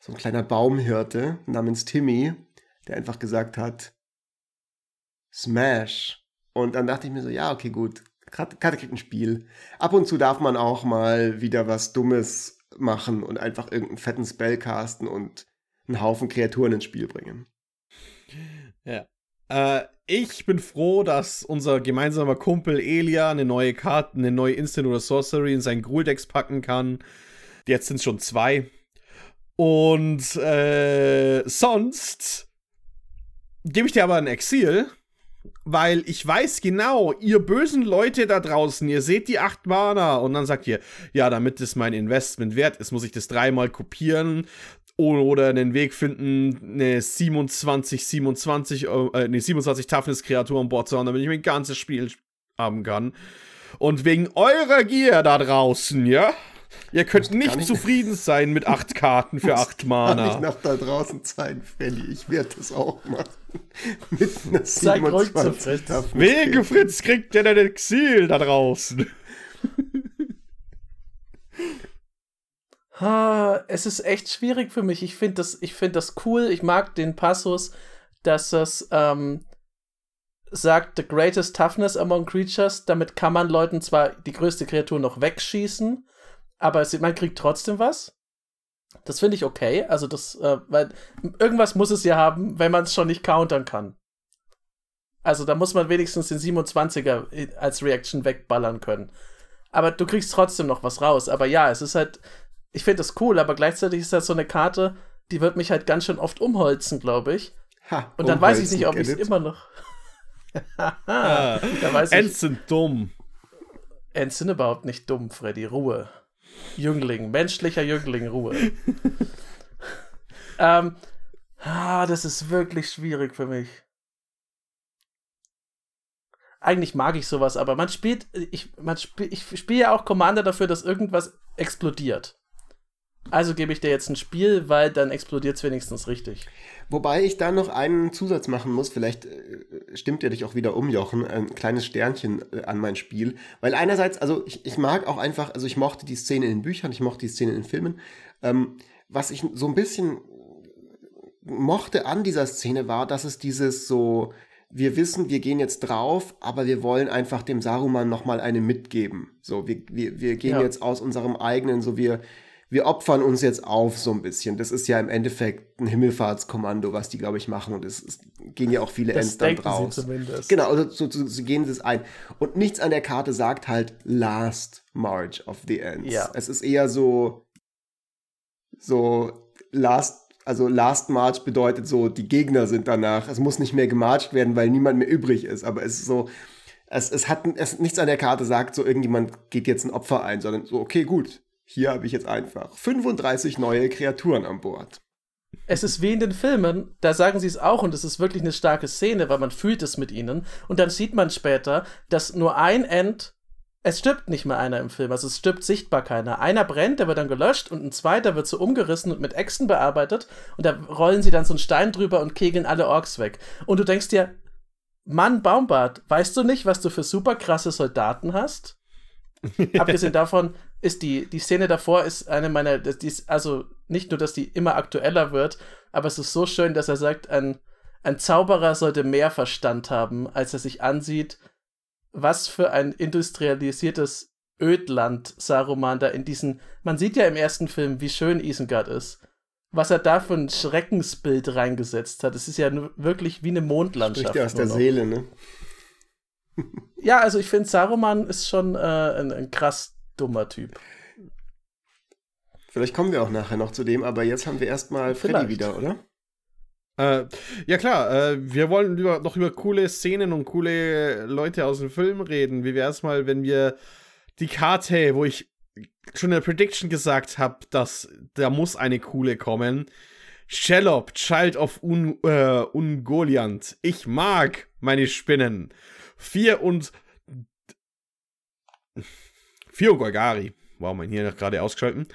so ein kleiner Baumhirte namens Timmy, der einfach gesagt hat, Smash. Und dann dachte ich mir so, ja, okay, gut. Karte kriegt ein Spiel. Ab und zu darf man auch mal wieder was Dummes machen und einfach irgendeinen fetten Spell casten und einen Haufen Kreaturen ins Spiel bringen. Ja. Äh, ich bin froh, dass unser gemeinsamer Kumpel Elia eine neue Karte, eine neue Instant oder Sorcery in sein Gruul-Decks packen kann. Jetzt sind es schon zwei. Und äh, sonst gebe ich dir aber ein Exil, weil ich weiß genau, ihr bösen Leute da draußen, ihr seht die 8 Mana und dann sagt ihr, ja, damit es mein Investment wert ist, muss ich das dreimal kopieren oder einen Weg finden, eine 27, 27, äh, eine 27 Toughness-Kreatur an Bord zu haben, damit ich mein ganzes Spiel haben kann. Und wegen eurer Gier da draußen, ja? Ihr könnt nicht zufrieden sein mit acht Karten für acht Mana. Kann ich nach da draußen sein, Felly. Ich werde das auch machen. mit einer 27 Wege Fritz kriegt der dein Exil da draußen. es ist echt schwierig für mich. Ich finde das, find das cool. Ich mag den Passus, dass es ähm, sagt, the greatest toughness among creatures. Damit kann man Leuten zwar die größte Kreatur noch wegschießen, aber man kriegt trotzdem was. Das finde ich okay. Also das, äh, weil irgendwas muss es ja haben, wenn man es schon nicht countern kann. Also da muss man wenigstens den 27er als Reaction wegballern können. Aber du kriegst trotzdem noch was raus. Aber ja, es ist halt, ich finde das cool, aber gleichzeitig ist das so eine Karte, die wird mich halt ganz schön oft umholzen, glaube ich. Ha, und dann weiß ich nicht, ob ich es immer noch. ah, Ents sind dumm. Ents sind überhaupt nicht dumm, Freddy. Ruhe. Jüngling, menschlicher Jüngling, Ruhe. ähm, ah, das ist wirklich schwierig für mich. Eigentlich mag ich sowas, aber man spielt, ich, man spiel, ich spiele ja auch Commander dafür, dass irgendwas explodiert. Also gebe ich dir jetzt ein Spiel, weil dann explodiert es wenigstens richtig. Wobei ich da noch einen Zusatz machen muss, vielleicht äh, stimmt ihr dich auch wieder um, Jochen, ein kleines Sternchen äh, an mein Spiel. Weil einerseits, also ich, ich mag auch einfach, also ich mochte die Szene in den Büchern, ich mochte die Szene in den Filmen. Ähm, was ich so ein bisschen mochte an dieser Szene war, dass es dieses so, wir wissen, wir gehen jetzt drauf, aber wir wollen einfach dem Saruman nochmal eine mitgeben. So, wir, wir, wir gehen ja. jetzt aus unserem eigenen, so wir, wir opfern uns jetzt auf so ein bisschen. Das ist ja im Endeffekt ein Himmelfahrtskommando, was die, glaube ich, machen. Und es, es, gehen ja auch viele das Ends dann draus. Sie zumindest. Genau, also so, so, so, gehen sie es ein. Und nichts an der Karte sagt halt Last March of the Ends. Ja. Es ist eher so, so Last, also Last March bedeutet so, die Gegner sind danach. Es muss nicht mehr gemarcht werden, weil niemand mehr übrig ist. Aber es ist so, es, es hat es, nichts an der Karte sagt, so irgendjemand geht jetzt ein Opfer ein, sondern so, okay, gut, hier habe ich jetzt einfach 35 neue Kreaturen an Bord. Es ist wie in den Filmen, da sagen sie es auch und es ist wirklich eine starke Szene, weil man fühlt es mit ihnen. Und dann sieht man später, dass nur ein End, es stirbt nicht mehr einer im Film, also es stirbt sichtbar keiner. Einer brennt, der wird dann gelöscht und ein zweiter wird so umgerissen und mit Äxten bearbeitet und da rollen sie dann so einen Stein drüber und kegeln alle Orks weg. Und du denkst dir, Mann, Baumbart, weißt du nicht, was du für super krasse Soldaten hast? Abgesehen davon ist die, die Szene davor ist eine meiner, die ist, also nicht nur, dass die immer aktueller wird, aber es ist so schön, dass er sagt, ein, ein Zauberer sollte mehr Verstand haben, als er sich ansieht, was für ein industrialisiertes Ödland Saruman da in diesen, man sieht ja im ersten Film, wie schön Isengard ist. Was er da für ein Schreckensbild reingesetzt hat. Es ist ja wirklich wie eine Mondlandschaft. Spricht ja aus der Seele, ne? Ja, also ich finde, Saruman ist schon äh, ein, ein krass dummer Typ. Vielleicht kommen wir auch nachher noch zu dem, aber jetzt haben wir erstmal Freddy Vielleicht. wieder, oder? Äh, ja klar, äh, wir wollen über, noch über coole Szenen und coole Leute aus dem Film reden. Wie wäre es mal, wenn wir die Karte, wo ich schon in der Prediction gesagt habe, dass da muss eine coole kommen. Shellop, Child of Un äh, Ungoliant. Ich mag meine Spinnen. Vier und Vier und Golgari. Wow, mein Hirn hat gerade ausgeschalten.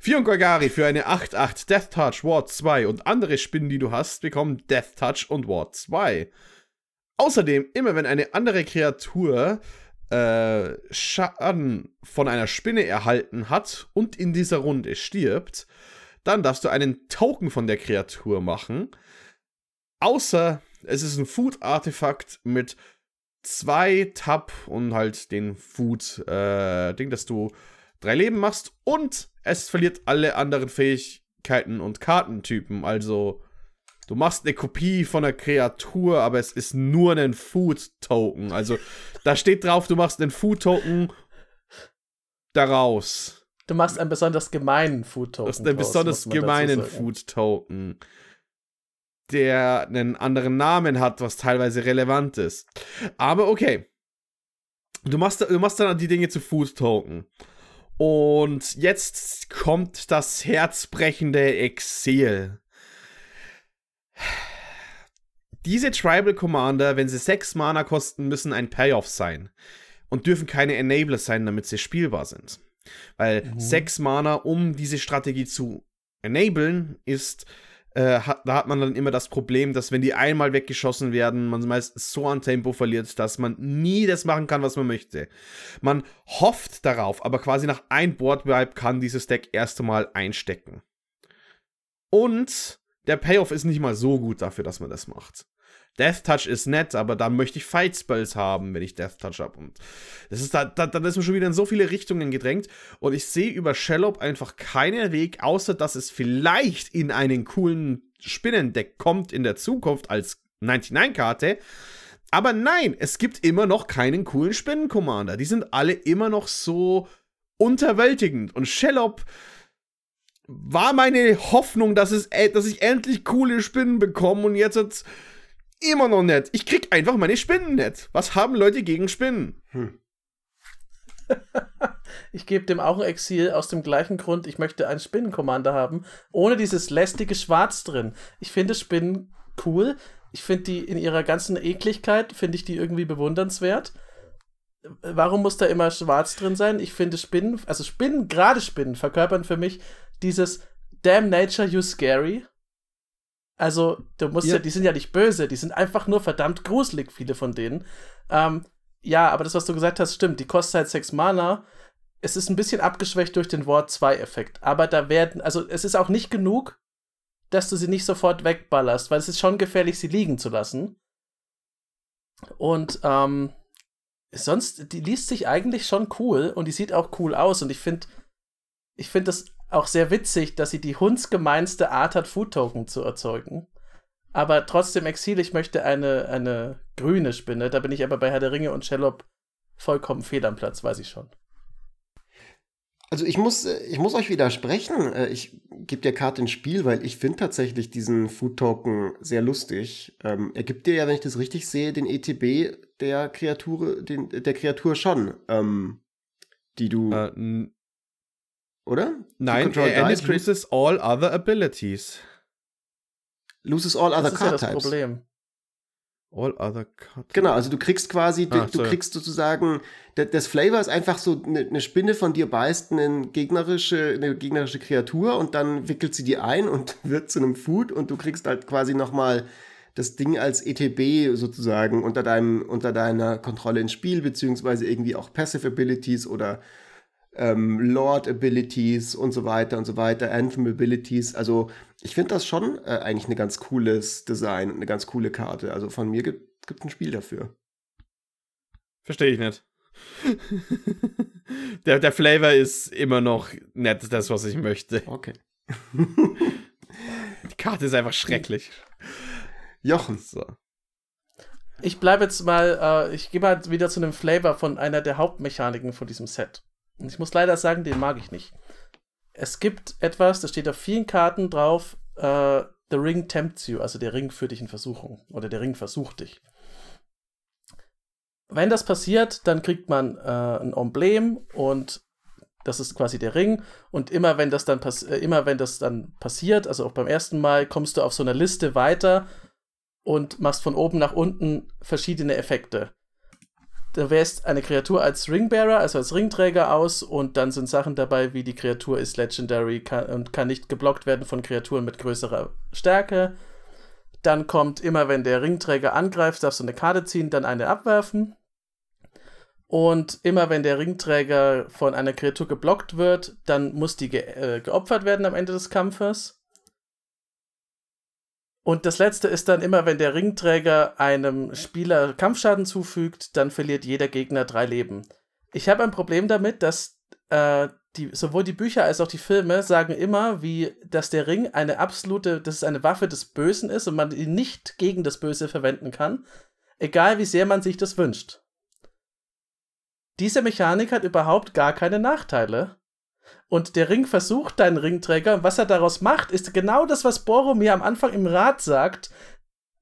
Vier und Golgari für eine 8-8 Death Touch Ward 2 und andere Spinnen, die du hast, bekommen Death Touch und Ward 2. Außerdem, immer wenn eine andere Kreatur äh, Schaden von einer Spinne erhalten hat und in dieser Runde stirbt, dann darfst du einen Token von der Kreatur machen. Außer es ist ein Food-Artefakt mit zwei Tab und halt den Food-Ding, dass du drei Leben machst und es verliert alle anderen Fähigkeiten und Kartentypen. Also du machst eine Kopie von einer Kreatur, aber es ist nur ein Food-Token. Also da steht drauf, du machst einen Food-Token daraus. Du machst einen besonders gemeinen Food-Token. Das ist ein draus, besonders gemeinen. Food-Token, der einen anderen Namen hat, was teilweise relevant ist. Aber okay. Du machst, du machst dann die Dinge zu Food-Token. Und jetzt kommt das herzbrechende Exil. Diese Tribal Commander, wenn sie sechs Mana kosten, müssen ein Payoff sein. Und dürfen keine Enabler sein, damit sie spielbar sind. Weil Mhm. sechs Mana, um diese Strategie zu enablen, ist, äh, hat, da hat man dann immer das Problem, dass wenn die einmal weggeschossen werden, man meistens so an Tempo verliert, dass man nie das machen kann, was man möchte. Man hofft darauf, aber quasi nach ein Boardwipe kann dieses Deck erst einmal einstecken. Und der Payoff ist nicht mal so gut dafür, dass man das macht. Death Touch ist nett, aber dann möchte ich Fight Spells haben, wenn ich Death Touch habe. Und das ist da, da, dann ist man schon wieder in so viele Richtungen gedrängt. Und ich sehe über Shellop einfach keinen Weg, außer dass es vielleicht in einen coolen Spinnendeck kommt in der Zukunft als 99-Karte. Aber nein, es gibt immer noch keinen coolen Spinnen-Commander. Die sind alle immer noch so unterwältigend. Und Shellop war meine Hoffnung, dass, es, dass ich endlich coole Spinnen bekomme und jetzt hat's immer noch nicht. Ich krieg einfach meine Spinnen nicht. Was haben Leute gegen Spinnen? Hm. Ich gebe dem auch ein Exil aus dem gleichen Grund, ich möchte einen Spinnen-Commander haben, ohne dieses lästige Schwarz drin. Ich finde Spinnen cool. Ich finde die in ihrer ganzen Ekligkeit, finde ich die irgendwie bewundernswert. Warum muss da immer Schwarz drin sein? Ich finde Spinnen, also Spinnen, gerade Spinnen, verkörpern für mich dieses Damn Nature, you scary. Also, du musst ja. Ja. die sind ja nicht böse, die sind einfach nur verdammt gruselig, viele von denen. Ähm, ja, aber das, was du gesagt hast, stimmt. Die kostet halt 6 Mana. Es ist ein bisschen abgeschwächt durch den Wort 2-Effekt. Aber da werden, also es ist auch nicht genug, dass du sie nicht sofort wegballerst, weil es ist schon gefährlich, sie liegen zu lassen. Und ähm, sonst, die liest sich eigentlich schon cool und die sieht auch cool aus. Und ich finde, ich finde das auch sehr witzig, dass sie die hundsgemeinste Art hat, Food-Token zu erzeugen. Aber trotzdem Exil, ich möchte eine, eine grüne Spinne. Da bin ich aber bei Herr der Ringe und Shellop vollkommen fehl am Platz, weiß ich schon. Also ich muss, ich muss euch widersprechen. Äh, Ich gebe der Karte ins Spiel, weil ich finde tatsächlich diesen Food Token sehr lustig. Ähm, er gibt dir ja, wenn ich das richtig sehe, den ETB der Kreatur, den, der Kreatur schon, ähm, die du, Äh, oder? nein, and it loses all other abilities. Loses all other Das ist ja card das types. Problem. All other cards. Genau, also du kriegst quasi, du, Ah, du kriegst sozusagen, das Flavor ist einfach so, eine, eine Spinne von dir beißt eine gegnerische, eine gegnerische Kreatur und dann wickelt sie die ein und wird zu einem Food und du kriegst halt quasi nochmal das Ding als ETB sozusagen unter deinem, unter deiner Kontrolle ins Spiel, beziehungsweise irgendwie auch Passive Abilities oder ähm, Lord Abilities und so weiter und so weiter, Anthem Abilities. Also ich finde das schon äh, eigentlich ein ganz cooles Design und eine ganz coole Karte. Also von mir gibt es ein Spiel dafür. Verstehe ich nicht. der, der Flavor ist immer noch nicht das, was ich möchte. Okay. Die Karte ist einfach schrecklich. Jochen. So. Ich bleibe jetzt mal, äh, ich gehe mal wieder zu einem Flavor von einer der Hauptmechaniken von diesem Set. Und ich muss leider sagen, den mag ich nicht. es gibt etwas, das steht auf vielen Karten drauf, äh, The Ring tempts you, also der Ring führt dich in Versuchung oder der Ring versucht dich. Wenn das passiert, dann kriegt man äh, ein Emblem und das ist quasi der Ring. Und immer wenn das dann äh, immer wenn das dann passiert, also auch beim ersten Mal, kommst du auf so einer Liste weiter und machst von oben nach unten verschiedene Effekte. Du wählst eine Kreatur als Ringbearer, also als Ringträger aus, und dann sind Sachen dabei, wie die Kreatur ist Legendary kann, und kann nicht geblockt werden von Kreaturen mit größerer Stärke. Dann kommt immer, wenn der Ringträger angreift, darfst du eine Karte ziehen, dann eine abwerfen. Und immer wenn der Ringträger von einer Kreatur geblockt wird, dann muss die ge äh, geopfert werden am Ende des Kampfes. Und das letzte ist dann immer, wenn der Ringträger einem Spieler Kampfschaden zufügt, dann verliert jeder Gegner drei Leben. Ich habe ein Problem damit, dass äh, die, sowohl die Bücher als auch die Filme sagen immer, wie, dass der Ring eine absolute, dass es eine Waffe des Bösen ist und man ihn nicht gegen das Böse verwenden kann, egal wie sehr man sich das wünscht diese Mechanik hat überhaupt gar keine Nachteile. Und der Ring versucht deinen Ringträger, und was er daraus macht, ist genau das, was Boromir am Anfang im Rat sagt,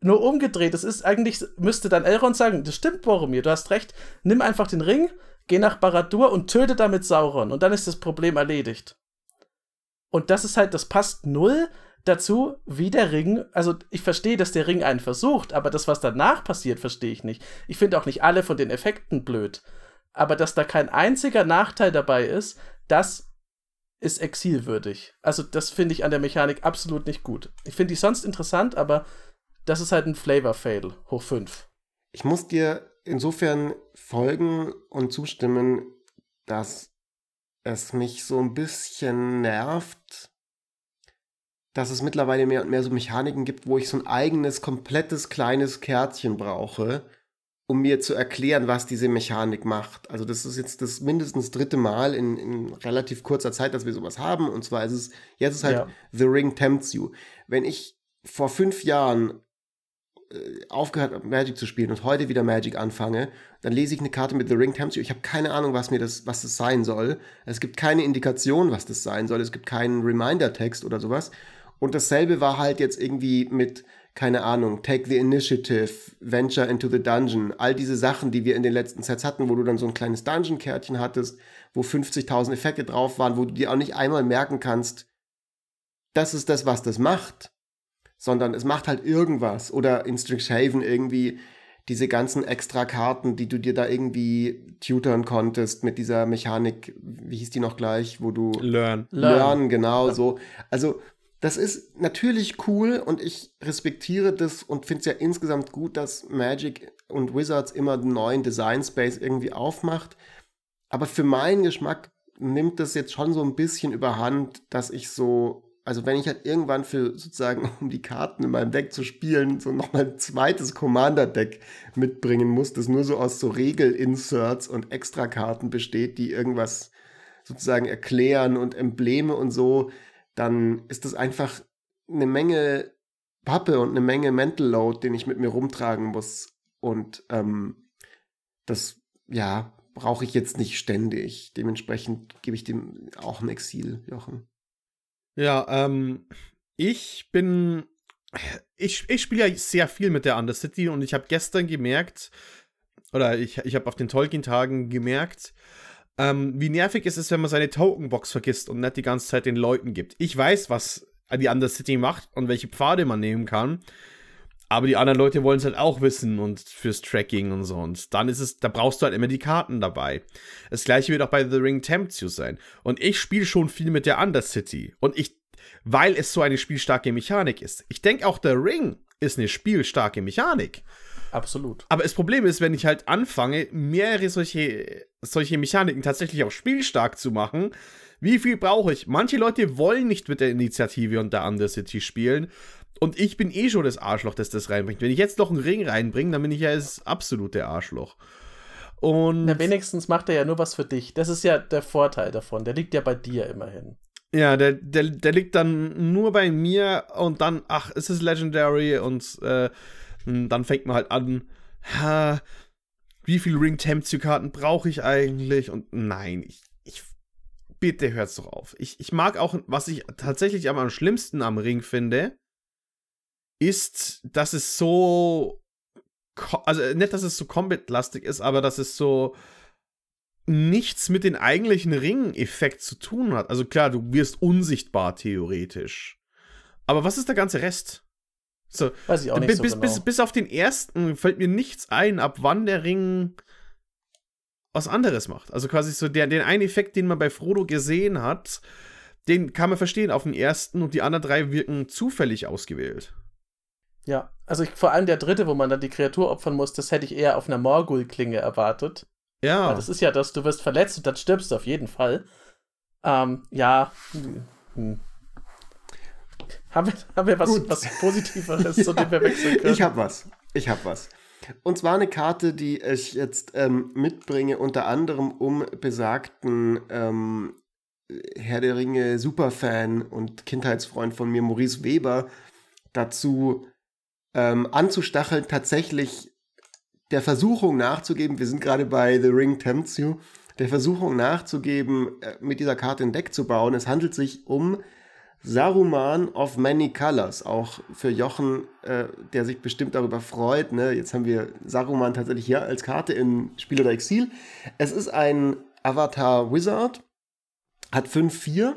nur umgedreht. Es ist eigentlich, müsste dann Elrond sagen, das stimmt, Boromir, du hast recht, nimm einfach den Ring, geh nach Baradur und töte damit Sauron. Und dann ist das Problem erledigt. Und das ist halt, das passt null dazu, wie der Ring, also ich verstehe, dass der Ring einen versucht, aber das, was danach passiert, verstehe ich nicht. Ich finde auch nicht alle von den Effekten blöd aber dass da kein einziger Nachteil dabei ist, das ist exilwürdig. Also das finde ich an der Mechanik absolut nicht gut. Ich finde die sonst interessant, aber das ist halt ein Flavor-Fail hoch 5. Ich muss dir insofern folgen und zustimmen, dass es mich so ein bisschen nervt, dass es mittlerweile mehr und mehr so Mechaniken gibt, wo ich so ein eigenes, komplettes, kleines Kärtchen brauche, um mir zu erklären, was diese Mechanik macht. Also das ist jetzt das mindestens dritte Mal in, in relativ kurzer Zeit, dass wir sowas haben. Und zwar ist es, jetzt ist halt ja. The Ring Tempts You. Wenn ich vor fünf Jahren äh, aufgehört habe, Magic zu spielen und heute wieder Magic anfange, dann lese ich eine Karte mit The Ring Tempts You. Ich habe keine Ahnung, was mir das, was das sein soll. Es gibt keine Indikation, was das sein soll. Es gibt keinen Reminder-Text oder sowas. Und dasselbe war halt jetzt irgendwie mit keine Ahnung, Take the Initiative, Venture into the Dungeon, all diese Sachen, die wir in den letzten Sets hatten, wo du dann so ein kleines Dungeon-Kärtchen hattest, wo 50.000 Effekte drauf waren, wo du dir auch nicht einmal merken kannst, das ist das, was das macht, sondern es macht halt irgendwas. Oder in Strixhaven irgendwie diese ganzen extra Karten, die du dir da irgendwie tutern konntest mit dieser Mechanik, wie hieß die noch gleich, wo du Learn. Learn, Learn genau ja. so. Also das ist natürlich cool und ich respektiere das und finde es ja insgesamt gut, dass Magic und Wizards immer einen neuen Design Space irgendwie aufmacht. Aber für meinen Geschmack nimmt das jetzt schon so ein bisschen überhand, dass ich so, also wenn ich halt irgendwann für sozusagen, um die Karten in meinem Deck zu spielen, so nochmal ein zweites Commander-Deck mitbringen muss, das nur so aus so Regel-Inserts und Extrakarten besteht, die irgendwas sozusagen erklären und Embleme und so dann ist das einfach eine Menge Pappe und eine Menge Mental Load, den ich mit mir rumtragen muss. Und ähm, das, ja, brauche ich jetzt nicht ständig. Dementsprechend gebe ich dem auch ein Exil, Jochen. Ja, ähm, ich bin. Ich, ich spiele ja sehr viel mit der Undercity und ich habe gestern gemerkt, oder ich, ich habe auf den Tolkien-Tagen gemerkt, ähm, wie nervig ist es, wenn man seine Tokenbox vergisst und nicht die ganze Zeit den Leuten gibt. Ich weiß, was die Undercity macht und welche Pfade man nehmen kann. Aber die anderen Leute wollen es halt auch wissen und fürs Tracking und so. Und dann ist es, da brauchst du halt immer die Karten dabei. Das gleiche wird auch bei The Ring Tempts You sein. Und ich spiele schon viel mit der Undercity. Und ich, weil es so eine spielstarke Mechanik ist. Ich denke auch, der Ring ist eine spielstarke Mechanik. Absolut. Aber das Problem ist, wenn ich halt anfange, mehrere solche, solche Mechaniken tatsächlich auch spielstark zu machen, wie viel brauche ich? Manche Leute wollen nicht mit der Initiative und der Undercity spielen. Und ich bin eh schon das Arschloch, das das reinbringt. Wenn ich jetzt noch einen Ring reinbringe, dann bin ich ja das absolute Arschloch. Und. Na, wenigstens macht er ja nur was für dich. Das ist ja der Vorteil davon. Der liegt ja bei dir immerhin. Ja, der, der, der liegt dann nur bei mir und dann, ach, es ist Legendary und äh, dann fängt man halt an, ha, wie viele Ring Temperature Karten brauche ich eigentlich? Und nein, ich, ich bitte hört's doch auf. Ich, ich mag auch, was ich tatsächlich am, am schlimmsten am Ring finde, ist, dass es so, also nicht, dass es so Combat-lastig ist, aber dass es so nichts mit den eigentlichen Ring-Effekt zu tun hat. Also klar, du wirst unsichtbar theoretisch. Aber was ist der ganze Rest? So, Weiß ich auch nicht bis, so bis, genau. bis, bis auf den ersten fällt mir nichts ein, ab wann der Ring was anderes macht. Also quasi so der, den einen Effekt, den man bei Frodo gesehen hat, den kann man verstehen auf den ersten und die anderen drei wirken zufällig ausgewählt. Ja, also ich, vor allem der dritte, wo man dann die Kreatur opfern muss, das hätte ich eher auf einer Morgul-Klinge erwartet. Ja. Weil das ist ja das, du wirst verletzt und dann stirbst du auf jeden Fall. Ähm, ja. Hm. Haben wir, haben wir was, was Positiveres, ja, zu dem wir wechseln können? Ich hab was. Ich hab was. Und zwar eine Karte, die ich jetzt ähm, mitbringe, unter anderem um besagten ähm, Herr der Ringe Superfan und Kindheitsfreund von mir, Maurice Weber, dazu ähm, anzustacheln, tatsächlich der Versuchung nachzugeben, wir sind gerade bei The Ring Tempts You, der Versuchung nachzugeben, äh, mit dieser Karte ein Deck zu bauen. Es handelt sich um Saruman of Many Colors, auch für Jochen, äh, der sich bestimmt darüber freut. Ne? Jetzt haben wir Saruman tatsächlich hier als Karte in Spiel oder Exil. Es ist ein Avatar Wizard, hat 5-4,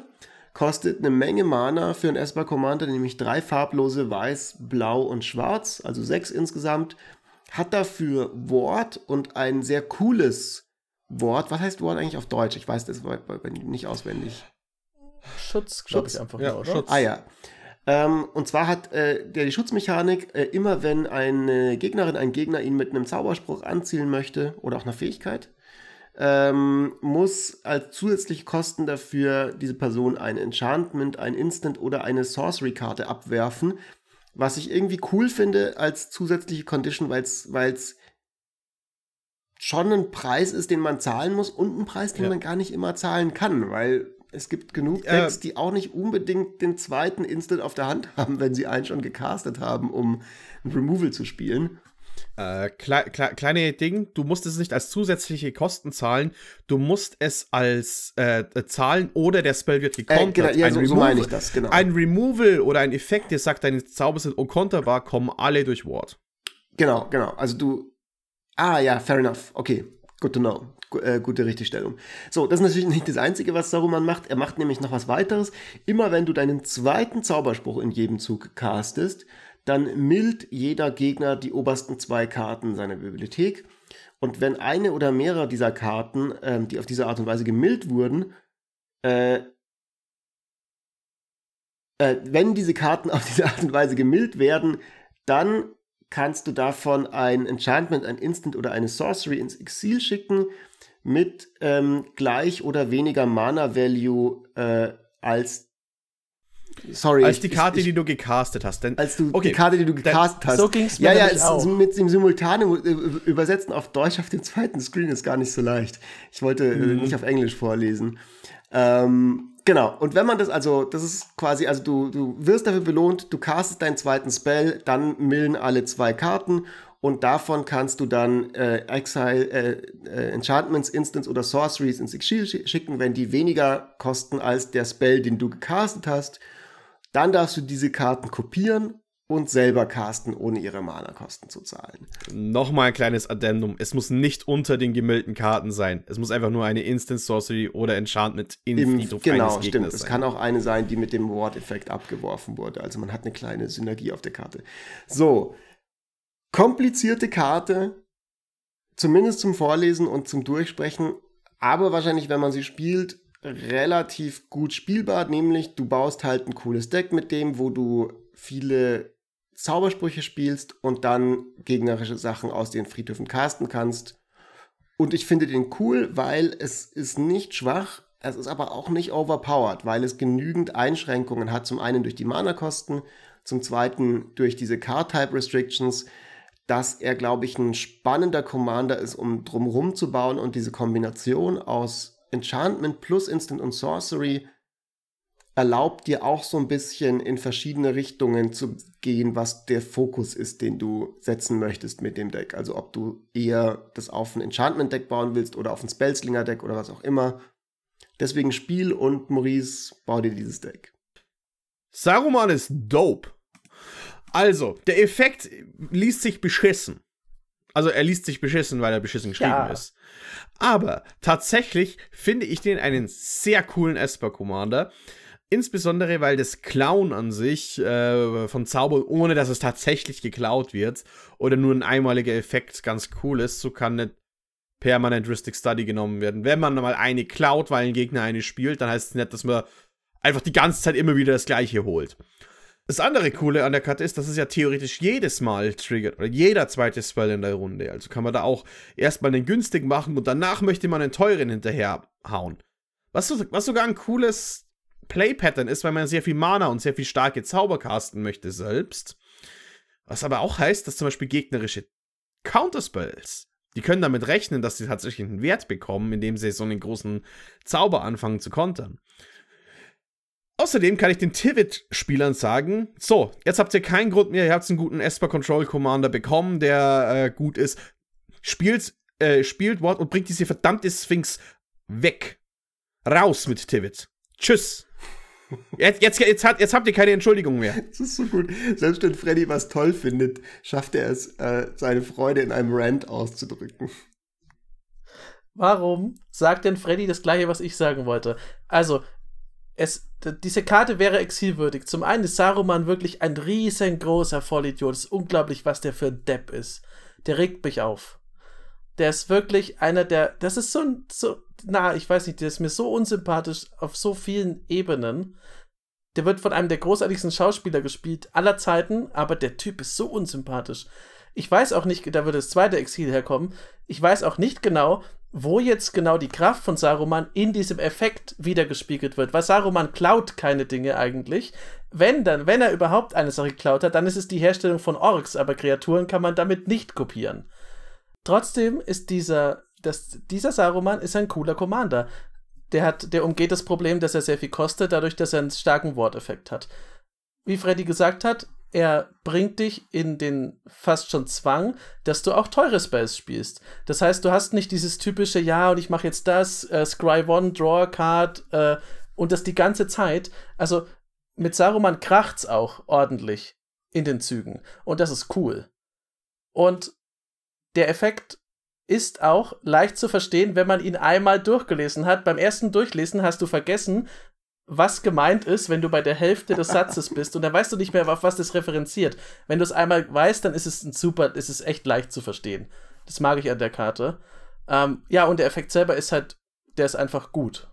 kostet eine Menge Mana für einen Esper Commander, nämlich drei farblose Weiß, Blau und Schwarz, also sechs insgesamt. Hat dafür Wort und ein sehr cooles Wort. Was heißt Wort eigentlich auf Deutsch? Ich weiß das nicht auswendig. Schutz, glaube ich einfach ja, nur, oder? Schutz. Ah ja. Ähm, und zwar hat äh, der die Schutzmechanik, äh, immer wenn eine Gegnerin, ein Gegner ihn mit einem Zauberspruch anzielen möchte oder auch einer Fähigkeit, ähm, muss als zusätzliche Kosten dafür diese Person ein Enchantment, ein Instant oder eine Sorcery-Karte abwerfen. Was ich irgendwie cool finde als zusätzliche Condition, weil es schon ein Preis ist, den man zahlen muss und ein Preis, den ja. man gar nicht immer zahlen kann, weil es gibt genug Decks, äh, die auch nicht unbedingt den zweiten Instant auf der Hand haben, wenn sie einen schon gecastet haben, um ein Removal zu spielen. Äh, kle kle kleine Ding, du musst es nicht als zusätzliche Kosten zahlen, du musst es als äh, zahlen oder der Spell wird gekontert. Äh, genau, ja, so, so, meine ich das, genau. Ein Removal oder ein Effekt, der sagt, deine Zauber sind unkonterbar, kommen alle durch Ward. Genau, genau. Also du. Ah ja, fair enough. Okay, good to know äh, gute Richtigstellung. So, das ist natürlich nicht das Einzige, was Saruman macht. Er macht nämlich noch was weiteres. Immer wenn du deinen zweiten Zauberspruch in jedem Zug castest, dann mild jeder Gegner die obersten zwei Karten seiner Bibliothek. Und wenn eine oder mehrere dieser Karten, ähm, die auf diese Art und Weise gemildt wurden, äh, äh, wenn diese Karten auf diese Art und Weise gemildt werden, dann kannst du davon ein Enchantment, ein Instant oder eine Sorcery ins Exil schicken mit ähm, gleich oder weniger Mana-Value äh, als Sorry. Als die Karte, ich, die du gecastet hast. Denn, als du okay, die Karte, die du gecastet hast. So ging es mir Ja, ja, auch. mit dem simultanen äh, Übersetzen auf Deutsch auf dem zweiten Screen ist gar nicht so leicht. Ich wollte äh, mhm. nicht auf Englisch vorlesen. Ähm, genau. Und wenn man das also, das ist quasi, also du, du wirst dafür belohnt, du castest deinen zweiten Spell, dann millen alle zwei Karten und davon kannst du dann äh, Exile, äh, äh, Enchantments, Instants oder Sorceries ins Exil schicken, wenn die weniger kosten als der Spell, den du gecastet hast. Dann darfst du diese Karten kopieren und selber casten, ohne ihre Mana-Kosten zu zahlen. Nochmal ein kleines Addendum. Es muss nicht unter den gemillten Karten sein. Es muss einfach nur eine Instant Sorcery oder Enchantment in Im, Friedhof genau, stimmt. Sein. Es kann auch eine sein, die mit dem Ward-Effekt abgeworfen wurde. Also man hat eine kleine Synergie auf der Karte. So, komplizierte Karte, zumindest zum Vorlesen und zum Durchsprechen, aber wahrscheinlich, wenn man sie spielt, relativ gut spielbar, nämlich du baust halt ein cooles Deck mit dem, wo du viele Zaubersprüche spielst und dann gegnerische Sachen aus den Friedhöfen casten kannst. Und ich finde den cool, weil es ist nicht schwach, es ist aber auch nicht overpowered, weil es genügend Einschränkungen hat. Zum einen durch die Mana-Kosten, zum zweiten durch diese Card-Type-Restrictions dass er, glaube ich, ein spannender Commander ist, um drumherum zu bauen und diese Kombination aus Enchantment plus Instant und Sorcery erlaubt dir auch so ein bisschen in verschiedene Richtungen zu gehen, was der Fokus ist, den du setzen möchtest mit dem Deck. Also ob du eher das auf ein Enchantment-Deck bauen willst oder auf ein Spellslinger-Deck oder was auch immer. Deswegen Spiel und Maurice, bau dir dieses Deck. Saruman ist dope. Also, der Effekt liest sich beschissen. Also, er liest sich beschissen, weil er beschissen geschrieben Ja. ist. Aber tatsächlich finde ich den einen sehr coolen Esper Commander. Insbesondere, weil das Klauen an sich äh, von Zauber, ohne dass es tatsächlich geklaut wird oder nur ein einmaliger Effekt ganz cool ist, so kann eine Permanent Ristic Study genommen werden. Wenn man mal eine klaut, weil ein Gegner eine spielt, dann heißt es nicht, dass man einfach die ganze Zeit immer wieder das gleiche holt. Das andere Coole an der Karte ist, dass es ja theoretisch jedes Mal triggert oder jeder zweite Spell in der Runde. Also kann man da auch erstmal einen günstigen machen und danach möchte man einen teuren hinterherhauen. Was, was sogar ein cooles Play-Pattern ist, weil man sehr viel Mana und sehr viel starke Zauber casten möchte selbst. Was aber auch heißt, dass zum Beispiel gegnerische Counterspells, die können damit rechnen, dass sie tatsächlich einen Wert bekommen, indem sie so einen großen Zauber anfangen zu kontern. Außerdem kann ich den Tivit-Spielern sagen: So, jetzt habt ihr keinen Grund mehr, ihr habt einen guten Esper Control Commander bekommen, der äh, gut ist. Spielt, äh, spielt Wort und bringt diese verdammte Sphinx weg. Raus mit Tivit. Tschüss. Jetzt, jetzt, jetzt, hat, jetzt habt ihr keine Entschuldigung mehr. Das ist so gut. Selbst wenn Freddy was toll findet, schafft er es, äh, seine Freude in einem Rant auszudrücken. Warum sagt denn Freddy das gleiche, was ich sagen wollte? Also, es, diese Karte wäre exilwürdig. Zum einen ist Saruman wirklich ein riesengroßer Vollidiot. Es ist unglaublich, was der für ein Depp ist. Der regt mich auf. Der ist wirklich einer der. Das ist so ein. So, na, ich weiß nicht, der ist mir so unsympathisch auf so vielen Ebenen. Der wird von einem der großartigsten Schauspieler gespielt aller Zeiten, aber der Typ ist so unsympathisch. Ich weiß auch nicht, da wird das zweite Exil herkommen. Ich weiß auch nicht genau, wo jetzt genau die Kraft von Saruman in diesem Effekt wiedergespiegelt wird, weil Saruman klaut keine Dinge eigentlich. Wenn dann, wenn er überhaupt eine Sache geklaut hat, dann ist es die Herstellung von Orks, aber Kreaturen kann man damit nicht kopieren. Trotzdem ist dieser, das, dieser Saruman ist ein cooler Commander. Der hat, der umgeht das Problem, dass er sehr viel kostet, dadurch, dass er einen starken Worteffekt hat. Wie Freddy gesagt hat, er bringt dich in den fast schon Zwang, dass du auch teure Spells spielst. Das heißt, du hast nicht dieses typische, ja, und ich mache jetzt das, äh, Scry One, Draw Card, äh, und das die ganze Zeit. Also mit Saruman kracht's auch ordentlich in den Zügen. Und das ist cool. Und der Effekt ist auch leicht zu verstehen, wenn man ihn einmal durchgelesen hat. Beim ersten Durchlesen hast du vergessen, was gemeint ist, wenn du bei der Hälfte des Satzes bist und dann weißt du nicht mehr, auf was das referenziert. Wenn du es einmal weißt, dann ist es ein super, ist es echt leicht zu verstehen. Das mag ich an der Karte. Ähm, ja, und der Effekt selber ist halt, der ist einfach gut.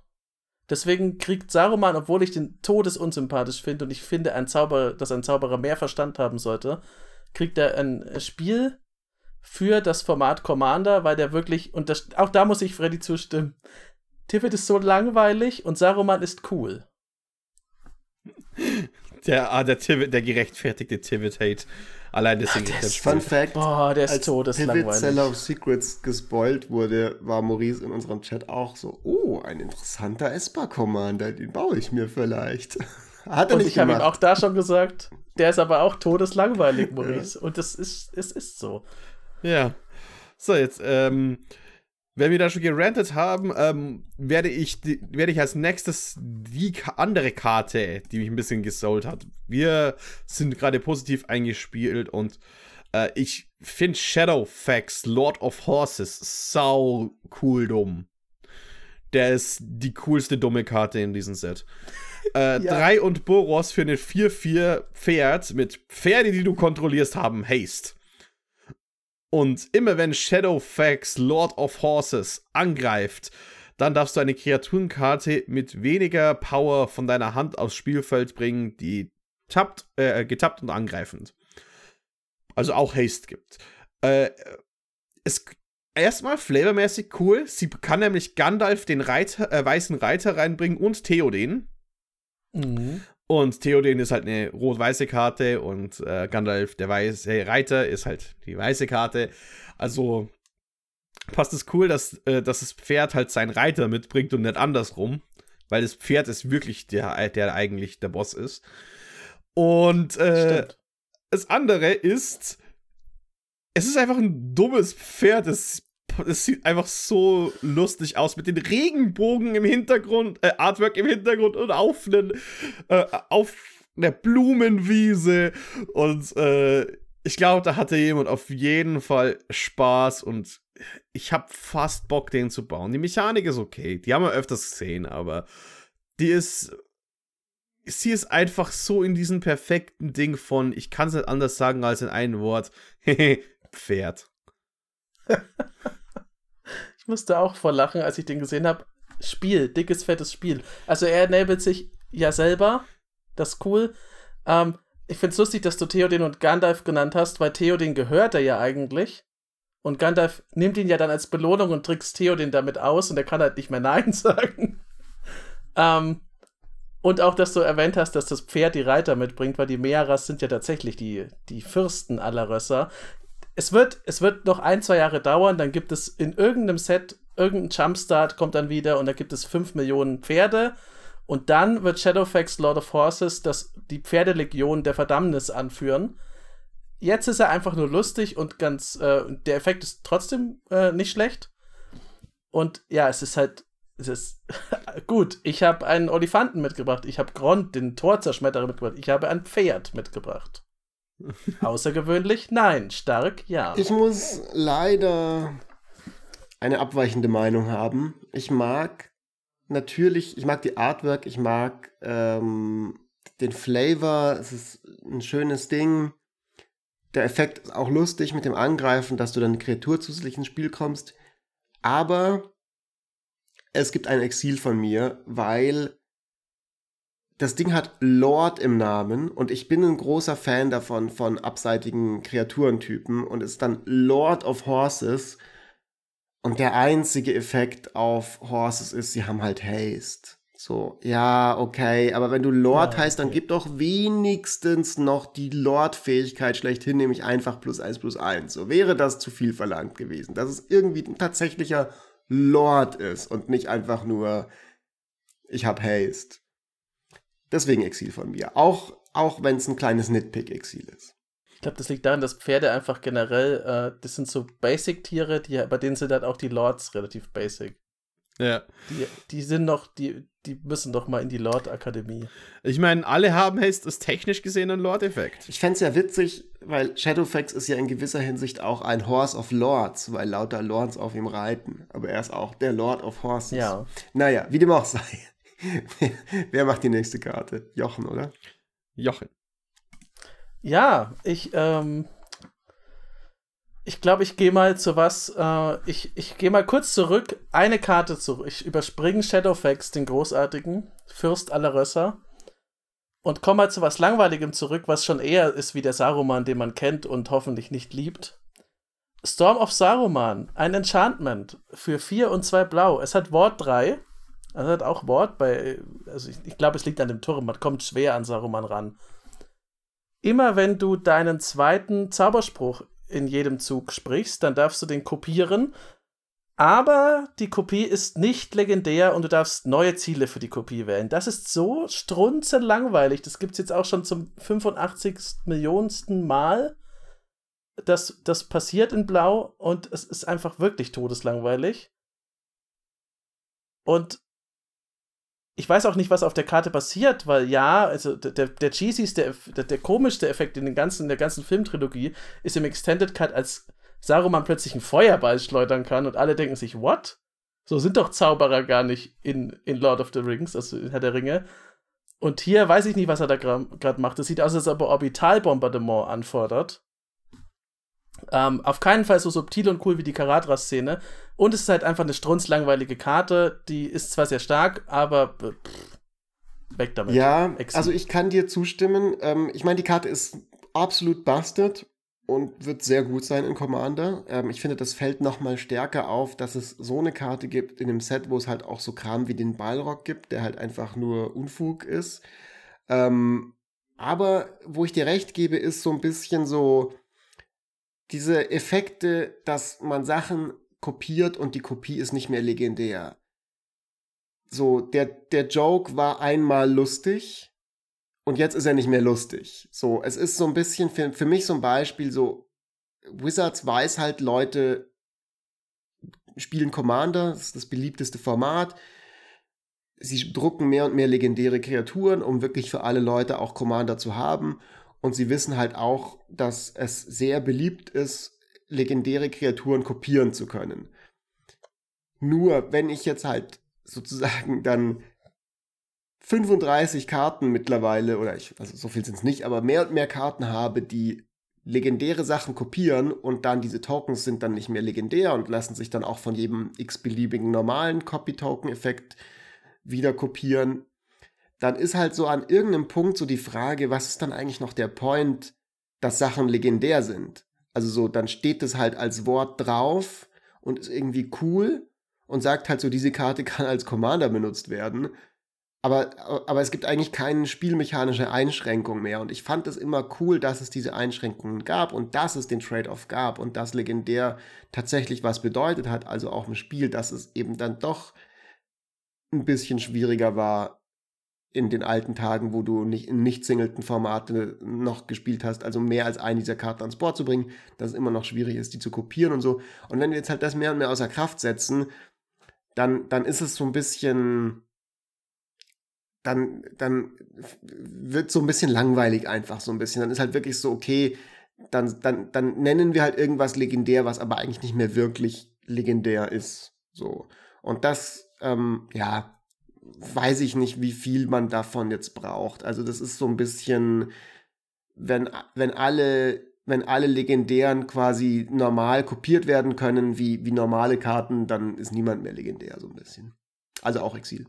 Deswegen kriegt Saruman, obwohl ich den todesunsympathisch finde und ich finde, ein Zauberer, dass ein Zauberer mehr Verstand haben sollte, kriegt er ein Spiel für das Format Commander, weil der wirklich, und das, auch da muss ich Freddy zustimmen, Tivit ist so langweilig und Saruman ist cool. Der, ah, der, Tivit, der gerechtfertigte Tivit-Hate. Allein deswegen der ist das ist Fun. Fact: Boah, der ist Als Pivot Seller todeslangweilig. of Secrets gespoilt wurde, war Maurice in unserem Chat auch so: Oh, ein interessanter Esper-Commander, den baue ich mir vielleicht. Hat er Und nicht ich habe ihm auch da schon gesagt, der ist aber auch todeslangweilig, Maurice. Und das ist, es ist so. Ja. So, jetzt, ähm, wenn wir da schon gerantet haben, ähm, werde ich, die, werde ich als nächstes die andere Karte, die mich ein bisschen gesold hat. Wir sind gerade positiv eingespielt und äh, ich finde Shadowfax, Lord of Horses, sau cool dumm. Der ist die coolste dumme Karte in diesem Set. Äh, Ja. Drei und Boros für eine 4-4 Pferd mit Pferde, die du kontrollierst, haben Haste. Und immer wenn Shadowfax Lord of Horses angreift, dann darfst du eine Kreaturenkarte mit weniger Power von deiner Hand aufs Spielfeld bringen, die tappt, äh, getappt und angreifend. Also auch Haste gibt. Äh, es erstmal flavormäßig cool. Sie kann nämlich Gandalf den Reiter, äh, weißen Reiter reinbringen und Theoden. Mhm. Und Theoden ist halt eine rot-weiße Karte und äh, Gandalf, der weiße Reiter, ist halt die weiße Karte. Also passt es cool, dass, äh, dass das Pferd halt seinen Reiter mitbringt und nicht andersrum. Weil das Pferd ist wirklich der, der eigentlich der Boss ist. Und äh, das andere ist, es ist einfach ein dummes Pferd, das es sieht einfach so lustig aus mit den Regenbogen im Hintergrund, äh, Artwork im Hintergrund und auf, einen, äh, auf einer Blumenwiese. Und äh, ich glaube, da hatte jemand auf jeden Fall Spaß und ich habe fast Bock, den zu bauen. Die Mechanik ist okay, die haben wir öfters gesehen, aber die ist. Sie ist einfach so in diesem perfekten Ding von, ich kann es nicht anders sagen als in einem Wort, Pferd. musste auch vor lachen, als ich den gesehen habe. Spiel, dickes, fettes Spiel. Also er enabled sich ja selber. Das ist cool. Ähm, ich finde es lustig, dass du Theoden und Gandalf genannt hast, weil Theoden gehört er ja eigentlich. Und Gandalf nimmt ihn ja dann als Belohnung und trickst Theoden damit aus und er kann halt nicht mehr Nein sagen. ähm, und auch, dass du erwähnt hast, dass das Pferd die Reiter mitbringt, weil die Meeras sind ja tatsächlich die, die Fürsten aller Rösser es wird, es wird noch ein, zwei Jahre dauern, dann gibt es in irgendeinem Set, irgendein Jumpstart kommt dann wieder und da gibt es 5 Millionen Pferde. Und dann wird Shadowfax Lord of Horses das, die Pferdelegion der Verdammnis anführen. Jetzt ist er einfach nur lustig und ganz, äh, der Effekt ist trotzdem äh, nicht schlecht. Und ja, es ist halt, es ist gut. Ich habe einen Olifanten mitgebracht. Ich habe Grond, den Torzerschmetterer mitgebracht. Ich habe ein Pferd mitgebracht. Außergewöhnlich? Nein. Stark? Ja. Ich muss leider eine abweichende Meinung haben. Ich mag natürlich, ich mag die Artwork, ich mag ähm, den Flavor, es ist ein schönes Ding. Der Effekt ist auch lustig mit dem Angreifen, dass du dann eine Kreatur zusätzlich ins Spiel kommst. Aber es gibt ein Exil von mir, weil das Ding hat Lord im Namen und ich bin ein großer Fan davon, von abseitigen Kreaturentypen und ist dann Lord of Horses. Und der einzige Effekt auf Horses ist, sie haben halt Haste. So, ja, okay, aber wenn du Lord ja, heißt, dann gib doch wenigstens noch die Lord-Fähigkeit schlechthin, nämlich einfach plus eins plus eins. So wäre das zu viel verlangt gewesen, dass es irgendwie ein tatsächlicher Lord ist und nicht einfach nur, ich hab Haste. Deswegen Exil von mir. Auch, auch wenn es ein kleines Nitpick-Exil ist. Ich glaube, das liegt daran, dass Pferde einfach generell, äh, das sind so Basic-Tiere, bei denen sind halt auch die Lords relativ basic. Ja. Die, die sind noch, die, die müssen doch mal in die Lord-Akademie. Ich meine, alle haben Haste ist technisch gesehen ein Lord-Effekt. Ich fände es ja witzig, weil Shadowfax ist ja in gewisser Hinsicht auch ein Horse of Lords, weil lauter Lords auf ihm reiten. Aber er ist auch der Lord of Horses. Ja. Naja, wie dem auch sei. Wer macht die nächste Karte? Jochen, oder? Jochen. Ja, ich, ähm, ich glaube, ich gehe mal zu was. Äh, ich ich gehe mal kurz zurück. Eine Karte zurück. Ich überspringe Shadowfax, den großartigen Fürst aller Rösser. Und komme mal zu was Langweiligem zurück, was schon eher ist wie der Saruman, den man kennt und hoffentlich nicht liebt. Storm of Saruman, ein Enchantment für 4 und 2 Blau. Es hat Wort 3 also hat auch Wort bei, also ich, ich glaube, es liegt an dem Turm, man kommt schwer an Saruman ran. Immer wenn du deinen zweiten Zauberspruch in jedem Zug sprichst, dann darfst du den kopieren, aber die Kopie ist nicht legendär und du darfst neue Ziele für die Kopie wählen. Das ist so strunzelangweilig. Das gibt es jetzt auch schon zum 85 Millionensten Mal. Das, das passiert in Blau und es ist einfach wirklich todeslangweilig. Und ich weiß auch nicht, was auf der Karte passiert, weil ja, also der, der cheesyste, der, der komischste Effekt in, den ganzen, in der ganzen Filmtrilogie ist im Extended Cut, als Saruman plötzlich einen Feuerball schleudern kann und alle denken sich, what? So sind doch Zauberer gar nicht in, in Lord of the Rings, also in Herr der Ringe. Und hier weiß ich nicht, was er da gerade macht. Es sieht aus, als ob er Orbitalbombardement anfordert. Ähm, auf keinen Fall so subtil und cool wie die Karadra-Szene. Und es ist halt einfach eine strunzlangweilige Karte. Die ist zwar sehr stark, aber pff, weg damit. Ja, Exil. also ich kann dir zustimmen. Ähm, ich meine, die Karte ist absolut busted und wird sehr gut sein in Commander. Ähm, ich finde, das fällt noch mal stärker auf, dass es so eine Karte gibt in einem Set, wo es halt auch so Kram wie den Balrog gibt, der halt einfach nur Unfug ist. Ähm, aber wo ich dir recht gebe, ist so ein bisschen so, diese Effekte, dass man Sachen kopiert und die Kopie ist nicht mehr legendär. So, der, der Joke war einmal lustig und jetzt ist er nicht mehr lustig. So, es ist so ein bisschen für, für mich so ein Beispiel, so, Wizards weiß halt Leute spielen Commander, das ist das beliebteste Format. Sie drucken mehr und mehr legendäre Kreaturen, um wirklich für alle Leute auch Commander zu haben. Und sie wissen halt auch, dass es sehr beliebt ist, legendäre Kreaturen kopieren zu können. Nur wenn ich jetzt halt sozusagen dann 35 Karten mittlerweile, oder ich, also so viel sind es nicht, aber mehr und mehr Karten habe, die legendäre Sachen kopieren und dann diese Tokens sind dann nicht mehr legendär und lassen sich dann auch von jedem x-beliebigen normalen Copy-Token-Effekt wieder kopieren, dann ist halt so an irgendeinem Punkt so die Frage, was ist dann eigentlich noch der Point, dass Sachen legendär sind? Also so, dann steht es halt als Wort drauf und ist irgendwie cool und sagt halt so, diese Karte kann als Commander benutzt werden. Aber, aber es gibt eigentlich keine spielmechanische Einschränkung mehr. Und ich fand es immer cool, dass es diese Einschränkungen gab und dass es den Trade-off gab und dass legendär tatsächlich was bedeutet hat, also auch im Spiel, dass es eben dann doch ein bisschen schwieriger war in den alten Tagen, wo du nicht in nicht singelten Formate noch gespielt hast, also mehr als eine dieser Karten ans Board zu bringen, dass es immer noch schwierig ist, die zu kopieren und so. Und wenn wir jetzt halt das mehr und mehr außer Kraft setzen, dann, dann ist es so ein bisschen dann, dann wird so ein bisschen langweilig einfach so ein bisschen. Dann ist halt wirklich so, okay, dann, dann, dann nennen wir halt irgendwas legendär, was aber eigentlich nicht mehr wirklich legendär ist. So. Und das, ähm, ja, weiß ich nicht, wie viel man davon jetzt braucht. Also das ist so ein bisschen, wenn, wenn alle, wenn alle legendären quasi normal kopiert werden können, wie, wie normale Karten, dann ist niemand mehr legendär, so ein bisschen. Also auch Exil.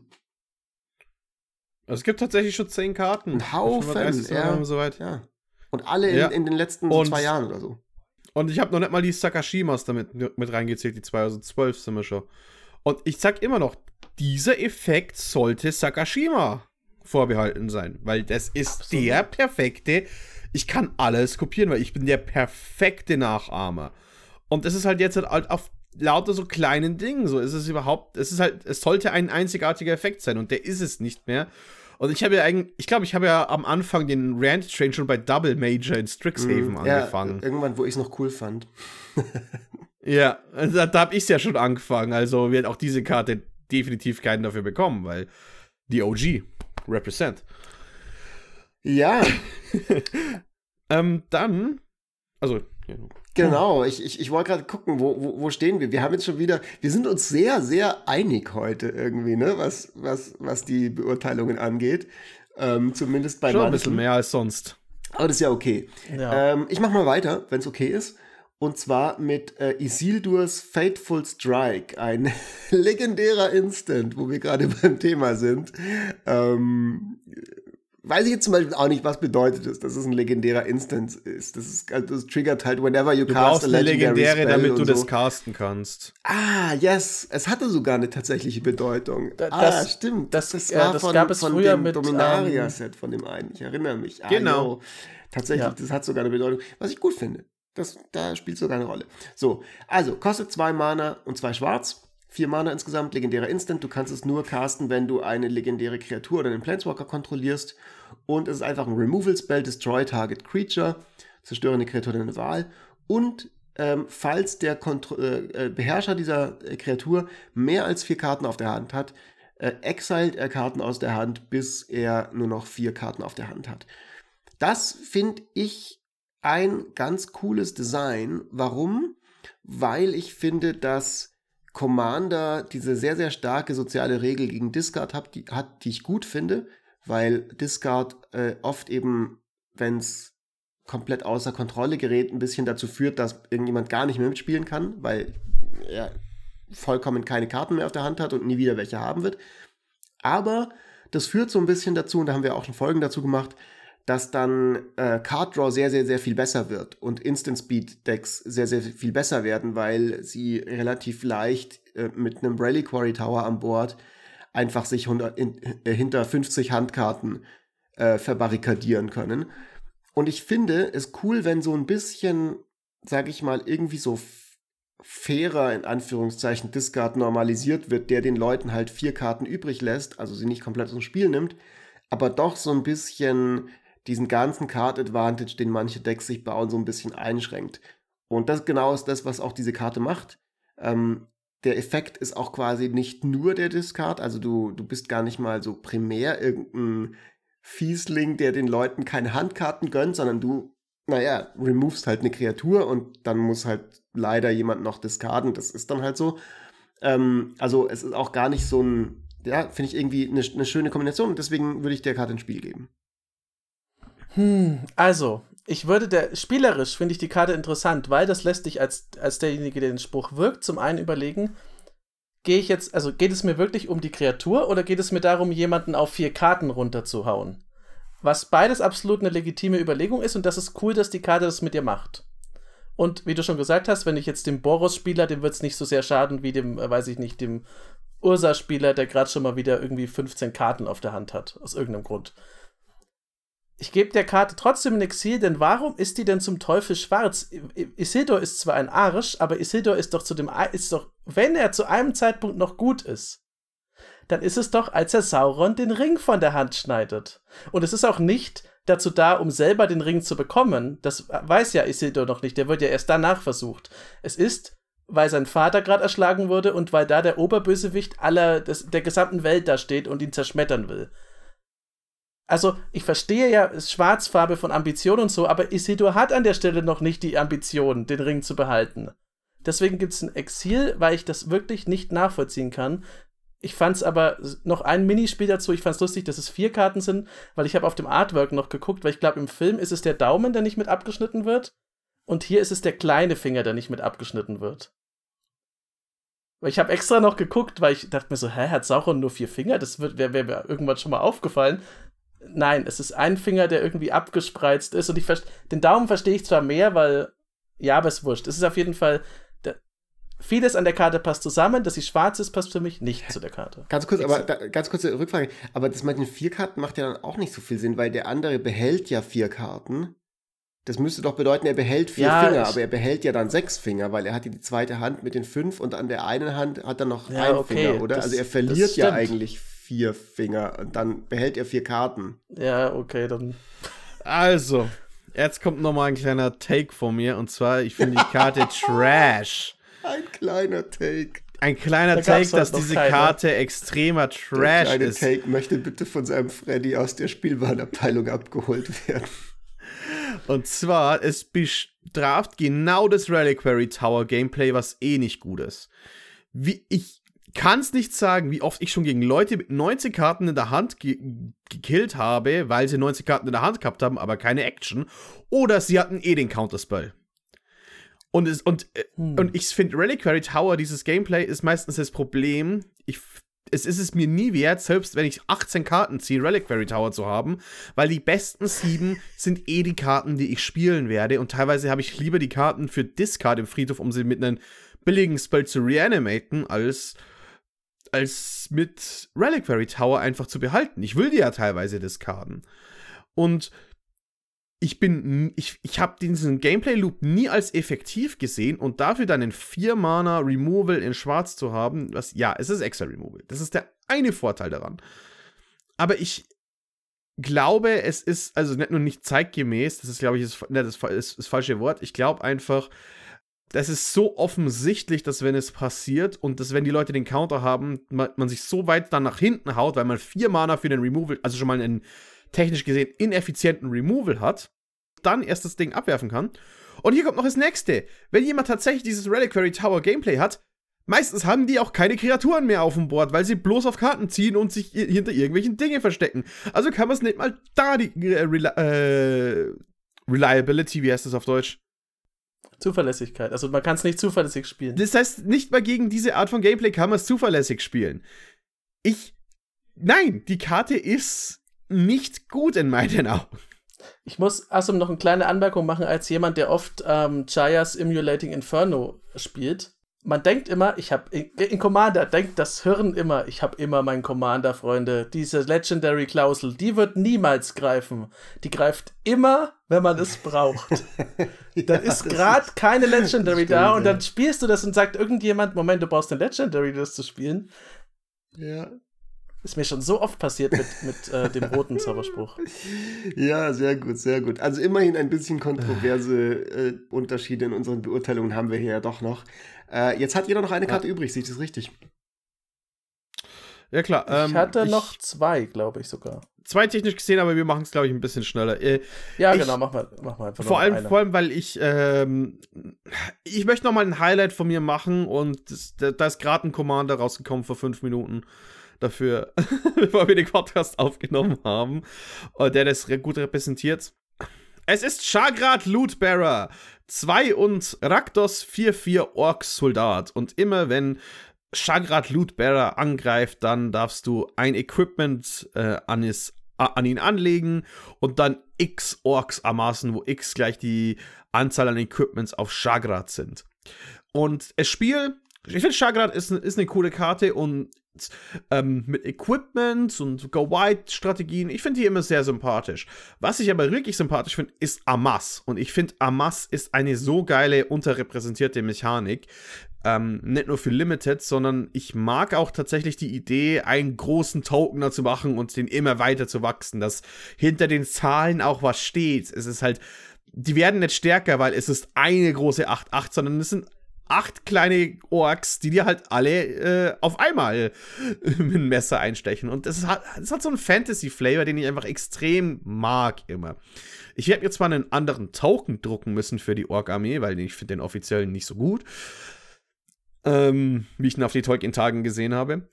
Es gibt tatsächlich schon zehn Karten. Ein Haufen, ja. Soweit. ja. Und alle in, ja. in den letzten und, zwei Jahren oder so. Und ich habe noch nicht mal die Sakashimas damit mit reingezählt, die zwei, also zwölf sind wir schon. Und ich sag immer noch, dieser Effekt sollte Sakashima vorbehalten sein, weil das ist Absolut. der perfekte. Ich kann alles kopieren, weil ich bin der perfekte Nachahmer. Und das ist halt jetzt halt auf lauter so kleinen Dingen. So ist es überhaupt, es ist halt, es sollte ein einzigartiger Effekt sein und der ist es nicht mehr. Und ich habe ja eigentlich, ich glaube, ich habe ja am Anfang den Rand Train schon bei Double Major in Strixhaven mm, angefangen. Ja, irgendwann, wo ich es noch cool fand. ja, also da, da habe ich es ja schon angefangen. Also wird auch diese Karte definitiv keinen dafür bekommen, weil die OG represent. Ja. ähm, dann, also, ja, Genau, ich, ich, ich wollte gerade gucken, wo, wo, wo stehen wir? Wir haben jetzt schon wieder, wir sind uns sehr, sehr einig heute irgendwie, ne, was, was, was die Beurteilungen angeht. Ähm, zumindest bei Schon ein bisschen mehr als sonst. Aber das ist ja okay. Ja. Ähm, ich mach mal weiter, wenn es okay ist. Und zwar mit äh, Isildurs Fateful Strike, ein legendärer Instant, wo wir gerade beim Thema sind. Ähm, weiß ich jetzt zum Beispiel auch nicht, was bedeutet es, dass es ein legendärer Instance ist. Das ist also das triggert halt whenever you du cast a legendary eine legendäre, damit du so. das casten kannst. Ah, yes, es hatte sogar eine tatsächliche Bedeutung. Da, ah, das, stimmt. Das, das war das von, gab es von früher dem Dominaria-Set von dem einen. Ich erinnere mich. Ah, genau. No. Tatsächlich, ja. das hat sogar eine Bedeutung, was ich gut finde. Das, da spielt sogar eine Rolle. So, also kostet zwei Mana und zwei Schwarz. Vier Mana insgesamt, legendärer Instant. Du kannst es nur casten, wenn du eine legendäre Kreatur oder einen Planeswalker kontrollierst. Und es ist einfach ein Removal-Spell, Destroy Target Creature. Zerstöre eine Kreatur deiner Wahl. Und ähm, falls der Kontro äh, äh Beherrscher dieser äh, Kreatur mehr als vier Karten auf der Hand hat, äh, exiled er Karten aus der Hand, bis er nur noch vier Karten auf der Hand hat. Das finde ich ein ganz cooles Design. Warum? Weil ich finde, dass Commander diese sehr, sehr starke soziale Regel gegen Discard hat, die, hat, die ich gut finde, weil Discard äh, oft eben, wenn es komplett außer Kontrolle gerät, ein bisschen dazu führt, dass irgendjemand gar nicht mehr mitspielen kann, weil er vollkommen keine Karten mehr auf der Hand hat und nie wieder welche haben wird. Aber das führt so ein bisschen dazu, und da haben wir auch schon Folgen dazu gemacht, dass dann äh, Card Draw sehr, sehr, sehr viel besser wird und Instant Speed Decks sehr, sehr viel besser werden, weil sie relativ leicht äh, mit einem Reliquary Tower an Bord einfach sich 100, in, äh, hinter 50 Handkarten äh, verbarrikadieren können. Und ich finde es cool, wenn so ein bisschen, sag ich mal, irgendwie so fairer, in Anführungszeichen, Discard normalisiert wird, der den Leuten halt vier Karten übrig lässt, also sie nicht komplett aus dem Spiel nimmt, aber doch so ein bisschen diesen ganzen Card Advantage, den manche Decks sich bauen, so ein bisschen einschränkt. Und das genau ist das, was auch diese Karte macht. Ähm, der Effekt ist auch quasi nicht nur der Discard, also du, du bist gar nicht mal so primär irgendein Fiesling, der den Leuten keine Handkarten gönnt, sondern du, naja, removest halt eine Kreatur und dann muss halt leider jemand noch discarden, das ist dann halt so. Ähm, also es ist auch gar nicht so ein, ja, finde ich irgendwie eine, eine schöne Kombination und deswegen würde ich der Karte ein Spiel geben. Hm, also, ich würde der, spielerisch finde ich die Karte interessant, weil das lässt dich als, als derjenige, der den Spruch wirkt, zum einen überlegen, gehe ich jetzt, also geht es mir wirklich um die Kreatur oder geht es mir darum, jemanden auf vier Karten runterzuhauen? Was beides absolut eine legitime Überlegung ist und das ist cool, dass die Karte das mit dir macht. Und wie du schon gesagt hast, wenn ich jetzt dem Boros-Spieler, dem wird es nicht so sehr schaden wie dem, äh, weiß ich nicht, dem Ursa-Spieler, der gerade schon mal wieder irgendwie 15 Karten auf der Hand hat, aus irgendeinem Grund ich gebe der Karte trotzdem ein Exil, denn warum ist die denn zum Teufel schwarz? Isildur ist zwar ein Arsch, aber Isildur ist doch zu dem, ist doch, wenn er zu einem Zeitpunkt noch gut ist, dann ist es doch, als er Sauron den Ring von der Hand schneidet. Und es ist auch nicht dazu da, um selber den Ring zu bekommen. Das weiß ja Isildur noch nicht, der wird ja erst danach versucht. Es ist, weil sein Vater gerade erschlagen wurde und weil da der Oberbösewicht aller des, der gesamten Welt da steht und ihn zerschmettern will. Also, ich verstehe ja Schwarzfarbe von Ambition und so, aber Isildur hat an der Stelle noch nicht die Ambition, den Ring zu behalten. Deswegen gibt es ein Exil, weil ich das wirklich nicht nachvollziehen kann. Ich fand es aber noch ein Minispiel dazu. Ich fand es lustig, dass es vier Karten sind, weil ich habe auf dem Artwork noch geguckt, weil ich glaube, im Film ist es der Daumen, der nicht mit abgeschnitten wird. Und hier ist es der kleine Finger, der nicht mit abgeschnitten wird. Weil ich habe extra noch geguckt, weil ich dachte mir so, hä, hat Sauron nur vier Finger? Das wäre mir irgendwann schon mal aufgefallen. Nein, es ist ein Finger, der irgendwie abgespreizt ist. Und ich den Daumen verstehe ich zwar mehr, weil. Ja, aber es ist wurscht. Es ist auf jeden Fall. Vieles an der Karte passt zusammen. Dass sie schwarz ist, passt für mich nicht zu der Karte. Ganz kurz, aber da, ganz kurze Rückfrage. Aber das mit den vier Karten macht ja dann auch nicht so viel Sinn, weil der andere behält ja vier Karten. Das müsste doch bedeuten, er behält vier ja, Finger, aber er behält ja dann sechs Finger, weil er hat die zweite Hand mit den fünf und an der einen Hand hat er noch ja, einen okay, Finger, oder? Das, also er verliert ja eigentlich vier Finger und dann behält er vier Karten. Ja, okay, dann. Also, jetzt kommt nochmal ein kleiner Take von mir und zwar, ich finde die Karte Trash. Ein kleiner Take. Ein kleiner da Take, dass diese keine. Karte extremer Trash der kleine ist. Take möchte bitte von seinem Freddy aus der Spielwarenabteilung abgeholt werden. Und zwar, es bestraft genau das Reliquary Tower Gameplay, was eh nicht gut ist. Wie ich kann es nicht sagen, wie oft ich schon gegen Leute mit 90 Karten in der Hand ge gekillt habe, weil sie 90 Karten in der Hand gehabt haben, aber keine Action. Oder sie hatten eh den Counterspell. Und, es, und, äh, hm. und ich finde, Reliquary Tower, dieses Gameplay, ist meistens das Problem. Ich, es ist es mir nie wert, selbst wenn ich 18 Karten ziehe, Reliquary Tower zu haben, weil die besten sieben sind eh die Karten, die ich spielen werde. Und teilweise habe ich lieber die Karten für Discard im Friedhof, um sie mit einem billigen Spell zu reanimaten, als als mit Reliquary Tower einfach zu behalten. Ich will die ja teilweise discarden. Und ich bin, ich, ich habe diesen Gameplay-Loop nie als effektiv gesehen und dafür dann einen 4-Mana Removal in Schwarz zu haben, was, ja, es ist extra Removal. Das ist der eine Vorteil daran. Aber ich glaube, es ist, also nicht nur nicht zeitgemäß, das ist, glaube ich, das, ne, das, ist das falsche Wort. Ich glaube einfach, das ist so offensichtlich, dass wenn es passiert und dass wenn die Leute den Counter haben, man, man, sich so weit dann nach hinten haut, weil man vier Mana für den Removal, also schon mal einen technisch gesehen ineffizienten Removal hat, dann erst das Ding abwerfen kann. Und hier kommt noch das nächste. Wenn jemand tatsächlich dieses Reliquary Tower Gameplay hat, meistens haben die auch keine Kreaturen mehr auf dem Board, weil sie bloß auf Karten ziehen und sich hinter irgendwelchen Dingen verstecken. Also kann man es nicht mal da die äh, äh, Reliability, wie heißt das auf Deutsch? Zuverlässigkeit. Also man kann es nicht zuverlässig spielen. Das heißt, nicht mal gegen diese Art von Gameplay kann man es zuverlässig spielen. Ich. Nein, die Karte ist nicht gut in meinen Augen. Ich muss außerdem noch eine kleine Anmerkung machen, als jemand, der oft ähm, Jaya's Emulating Inferno spielt man denkt immer, ich habe in, in, Commander denkt das Hirn immer, ich habe immer meinen Commander, Freunde. Diese Legendary Klausel, die wird niemals greifen. Die greift immer, wenn man es braucht. ja, dann ist gerade keine Legendary stimmt, da und dann spielst du das und sagt irgendjemand, Moment, du brauchst eine Legendary, das zu spielen. Ja. Ist mir schon so oft passiert mit, mit äh, dem roten Zauberspruch. Ja, sehr gut, sehr gut. Also immerhin ein bisschen kontroverse äh, Unterschiede in unseren Beurteilungen haben wir hier ja doch noch. Äh, jetzt hat jeder noch eine Karte ja. übrig, sehe ich das richtig? Ja, klar. Ähm, ich hatte ich, noch zwei, glaube ich sogar. Zwei technisch gesehen, aber wir machen es, glaube ich, ein bisschen schneller. Äh, ja, ich, genau, mach mal, mach mal einfach vor allem, eine. vor allem, weil ich, ähm, ich möchte noch mal ein Highlight von mir machen und das, da ist gerade ein Commander rausgekommen vor fünf Minuten dafür, bevor wir den Podcast aufgenommen haben, äh, der das gut repräsentiert. Es ist Chagrat Lootbearer 2 und Raktos 4-4 Orks Soldat. Und immer wenn Chagrat Lootbearer angreift, dann darfst du ein Equipment äh, an, es, an ihn anlegen und dann X Orks ermaßen, wo X gleich die Anzahl an Equipments auf Chagrat sind. Und das Spiel, ich finde Chagrat ist, ist eine coole Karte und ähm, mit Equipment und Go-Wide-Strategien. Ich finde die immer sehr sympathisch. Was ich aber wirklich sympathisch finde, ist Amas. Und ich finde, Amas ist eine so geile, unterrepräsentierte Mechanik. Ähm, nicht nur für Limited, sondern ich mag auch tatsächlich die Idee, einen großen Tokener zu machen und den immer weiter zu wachsen, dass hinter den Zahlen auch was steht. Es ist halt, die werden nicht stärker, weil es ist eine große 8-8, sondern es sind acht kleine Orks, die dir halt alle äh, auf einmal mit einem Messer einstechen. Und das hat, hat so einen Fantasy-Flavor, den ich einfach extrem mag immer. Ich werde mir zwar einen anderen Token drucken müssen für die Ork-Armee, weil ich finde den offiziellen nicht so gut. Ähm, wie ich ihn auf die Tolkien-Tagen gesehen habe.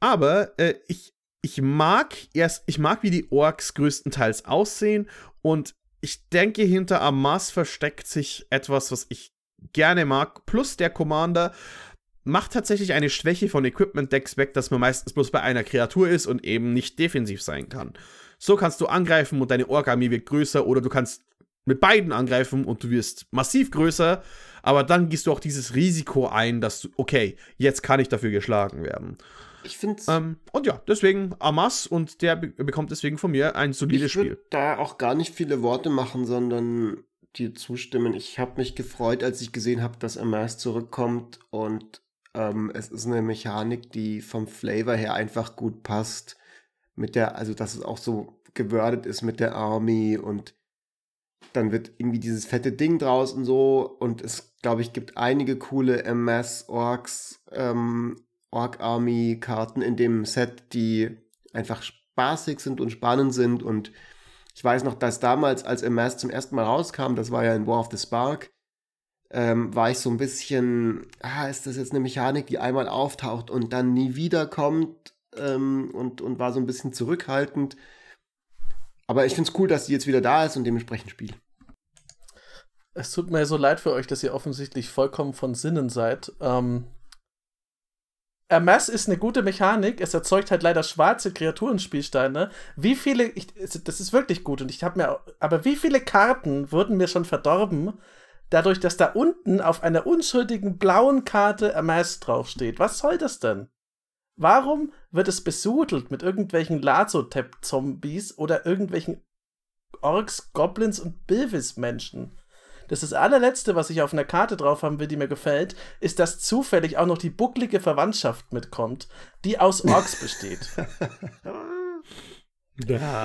Aber äh, ich, ich mag erst, ich mag, wie die Orks größtenteils aussehen und ich denke, hinter Amas versteckt sich etwas, was ich gerne mag, plus der Commander macht tatsächlich eine Schwäche von Equipment-Decks weg, dass man meistens bloß bei einer Kreatur ist und eben nicht defensiv sein kann. So kannst du angreifen und deine Ork-Armee wird größer oder du kannst mit beiden angreifen und du wirst massiv größer, aber dann gehst du auch dieses Risiko ein, dass du, okay, jetzt kann ich dafür geschlagen werden. Ich finde ähm, Und ja, deswegen Amas und der be bekommt deswegen von mir ein solides Spiel. Ich würde da auch gar nicht viele Worte machen, sondern dir zustimmen. Ich habe mich gefreut, als ich gesehen habe, dass Amass zurückkommt und ähm, es ist eine Mechanik, die vom Flavor her einfach gut passt. Mit der, also dass es auch so gewordet ist mit der Army und dann wird irgendwie dieses fette Ding draus und so und es, glaube ich, gibt einige coole MS Orks, ähm, Ork Army Karten in dem Set, die einfach spaßig sind und spannend sind und ich weiß noch, dass damals, als Amass zum ersten Mal rauskam, das war ja in War of the Spark, ähm, war ich so ein bisschen, ah, ist das jetzt eine Mechanik, die einmal auftaucht und dann nie wiederkommt ähm, und, und war so ein bisschen zurückhaltend. Aber ich finde es cool, dass die jetzt wieder da ist und dementsprechend spielt. Es tut mir so leid für euch, dass ihr offensichtlich vollkommen von Sinnen seid. Ähm, Amass ist eine gute Mechanik. Es erzeugt halt leider schwarze Kreaturenspielsteine. Wie viele, ich, das ist wirklich gut und ich habe mir, aber wie viele Karten wurden mir schon verdorben, dadurch, dass da unten auf einer unschuldigen blauen Karte Amass draufsteht? Was soll das denn? Warum wird es besudelt mit irgendwelchen Lazotep-Zombies oder irgendwelchen Orks, Goblins und Bilvis-Menschen? Das ist das allerletzte, was ich auf einer Karte drauf haben will, die mir gefällt, ist, dass zufällig auch noch die bucklige Verwandtschaft mitkommt, die aus Orks besteht.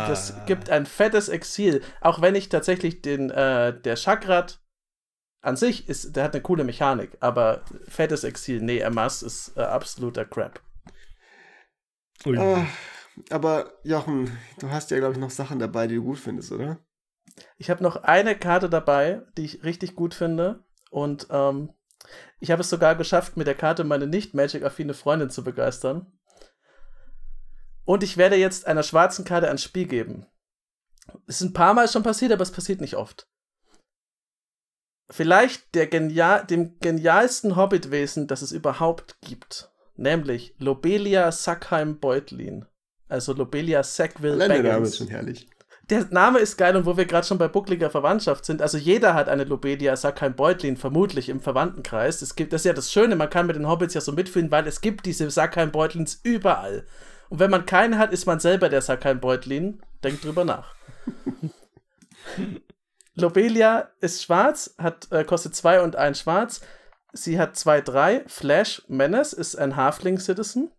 Das gibt ein fettes Exil. Auch wenn ich tatsächlich den, äh, der Chakrat an sich ist, der hat eine coole Mechanik, aber fettes Exil, nee, Amas ist äh, absoluter Crap. Äh, aber Jochen, du hast ja, glaube ich, noch Sachen dabei, die du gut findest, oder? Ich habe noch eine Karte dabei, die ich richtig gut finde. Und ähm, ich habe es sogar geschafft, mit der Karte meine nicht Magic-affine Freundin zu begeistern. Und ich werde jetzt einer schwarzen Karte ein Spiel geben. Es ist ein paar Mal schon passiert, aber es passiert nicht oft. Vielleicht der genial, dem genialsten Hobbitwesen, das es überhaupt gibt. Nämlich Lobelia Sackheim Beutlin. Also Lobelia Sackville Baggins. Der Name ist schon herrlich der Name ist geil und wo wir gerade schon bei buckliger Verwandtschaft sind, also jeder hat eine Lobedia kein Beutlin vermutlich im Verwandtenkreis. Es gibt, das ist ja das Schöne, man kann mit den Hobbits ja so mitfühlen, weil es gibt diese Sackheim Beutlins überall. Und wenn man keine hat, ist man selber der Sackheim Beutlin. Denkt drüber nach. Lobelia ist schwarz, hat, äh, kostet 2 und 1 schwarz. Sie hat 2, 3. Flash Menace ist ein Halfling Citizen.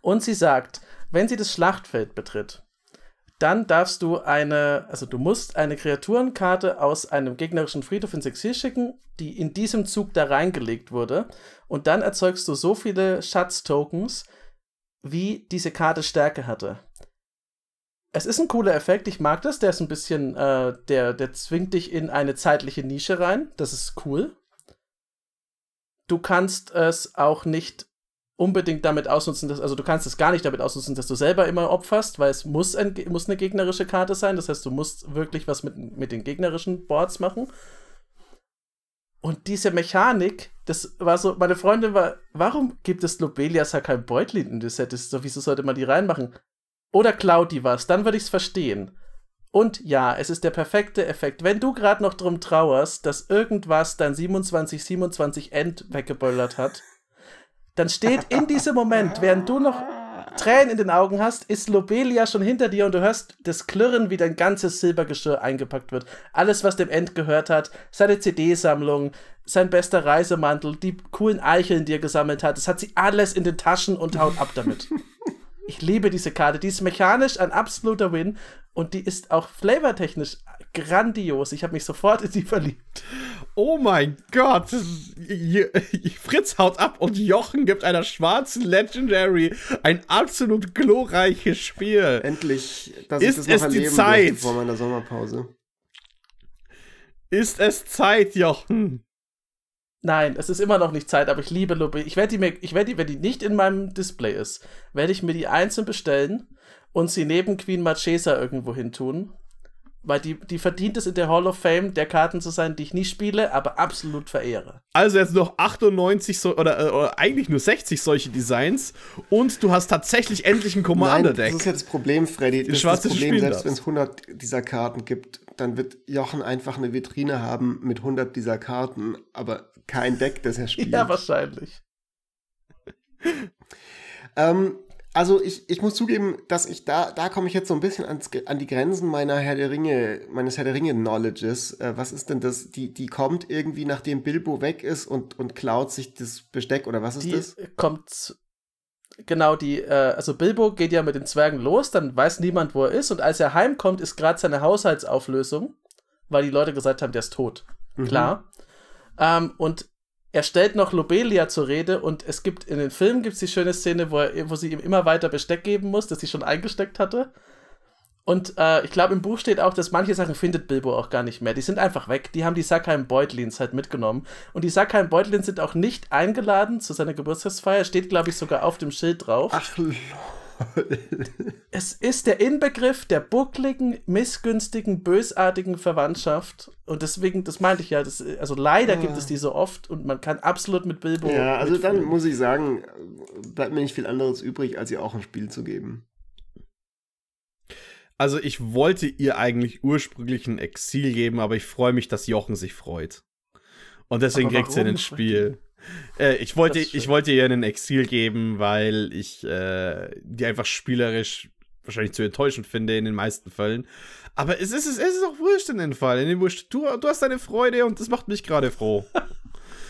Und sie sagt, Wenn sie das Schlachtfeld betritt, dann darfst du eine, also du musst eine Kreaturenkarte aus einem gegnerischen Friedhof ins Exil schicken, die in diesem Zug da reingelegt wurde. Und dann erzeugst du so viele Schatztokens, wie diese Karte Stärke hatte. Es ist ein cooler Effekt, ich mag das. Der ist ein bisschen, äh, der, der zwingt dich in eine zeitliche Nische rein. Das ist cool. Du kannst es auch nicht unbedingt damit ausnutzen, dass, also du kannst es gar nicht damit ausnutzen, dass du selber immer opferst, weil es muss, ein, muss eine gegnerische Karte sein. Das heißt, du musst wirklich was mit, mit den gegnerischen Boards machen. Und diese Mechanik, das war so, meine Freundin war, warum gibt es Lobelias ja kein Beutlin in das Set? So, wieso sollte man die reinmachen? Oder klaut die was, dann würde ich es verstehen. Und ja, es ist der perfekte Effekt. Wenn du gerade noch drum trauerst, dass irgendwas dein 2727 End weggeböllert hat, dann steht in diesem Moment, während du noch Tränen in den Augen hast, ist Lobelia schon hinter dir und du hörst das Klirren, wie dein ganzes Silbergeschirr eingepackt wird. Alles, was dem End gehört hat, seine CD-Sammlung, sein bester Reisemantel, die coolen Eicheln, die er gesammelt hat, das hat sie alles in den Taschen und haut ab damit. Ich liebe diese Karte. Die ist mechanisch ein absoluter Win und die ist auch flavortechnisch grandios. Ich habe mich sofort in sie verliebt. Oh mein Gott. Fritz haut ab und Jochen gibt einer schwarzen Legendary ein absolut glorreiches Spiel. Endlich, dass ist ich das noch es die Zeit vor meiner Sommerpause. Ist es Zeit, Jochen? Nein, es ist immer noch nicht Zeit, aber ich liebe Lobby. Ich werde die mir, ich werde die, wenn die nicht in meinem Display ist, werde ich mir die einzeln bestellen und sie neben Queen Marchesa irgendwo hin tun. Weil die, die verdient es in der Hall of Fame, der Karten zu sein, die ich nie spiele, aber absolut verehre. Also jetzt noch 98 so, oder, äh, oder eigentlich nur 60 solche Designs und du hast tatsächlich endlich ein Commander-Deck. Das ist ja das Problem, Freddy. Das ist das Problem, selbst wenn es 100 dieser Karten gibt, dann wird Jochen einfach eine Vitrine haben mit 100 dieser Karten, aber kein Deck, das er spielt. Ja, wahrscheinlich. ähm, also ich, ich muss zugeben, dass ich da, da komme ich jetzt so ein bisschen ans, an die Grenzen meiner Herr der Ringe, meines Herr der Ringe Knowledges. Äh, was ist denn das? Die, die kommt irgendwie, nachdem Bilbo weg ist und, und klaut sich das Besteck oder was ist die das? kommt, genau, die, äh, also Bilbo geht ja mit den Zwergen los, dann weiß niemand, wo er ist und als er heimkommt, ist gerade seine Haushaltsauflösung, weil die Leute gesagt haben, der ist tot. Mhm. Klar. Ähm, und er stellt noch Lobelia zur Rede und es gibt in den Filmen gibt's die schöne Szene, wo, er, wo sie ihm immer weiter Besteck geben muss, das sie schon eingesteckt hatte. Und äh, ich glaube, im Buch steht auch, dass manche Sachen findet Bilbo auch gar nicht mehr. Die sind einfach weg. Die haben die Sackheim Beutlins halt mitgenommen. Und die Sackheim Beutlins sind auch nicht eingeladen zu seiner Geburtstagsfeier. Steht, glaube ich, sogar auf dem Schild drauf. Ach, es ist der Inbegriff der buckligen, missgünstigen, bösartigen Verwandtschaft. Und deswegen, das meinte ich ja, das, also leider ja. gibt es die so oft und man kann absolut mit Bilbo. Ja, also mitfühlen. dann muss ich sagen, bleibt mir nicht viel anderes übrig, als ihr auch ein Spiel zu geben. Also ich wollte ihr eigentlich ursprünglich ein Exil geben, aber ich freue mich, dass Jochen sich freut. Und deswegen kriegt sie ein Spiel. Äh, ich, wollte, ich wollte ihr einen Exil geben, weil ich äh, die einfach spielerisch wahrscheinlich zu enttäuschend finde in den meisten Fällen. Aber es ist, es ist auch wurscht in dem Fall. In dem wurscht, du, du hast deine Freude und das macht mich gerade froh.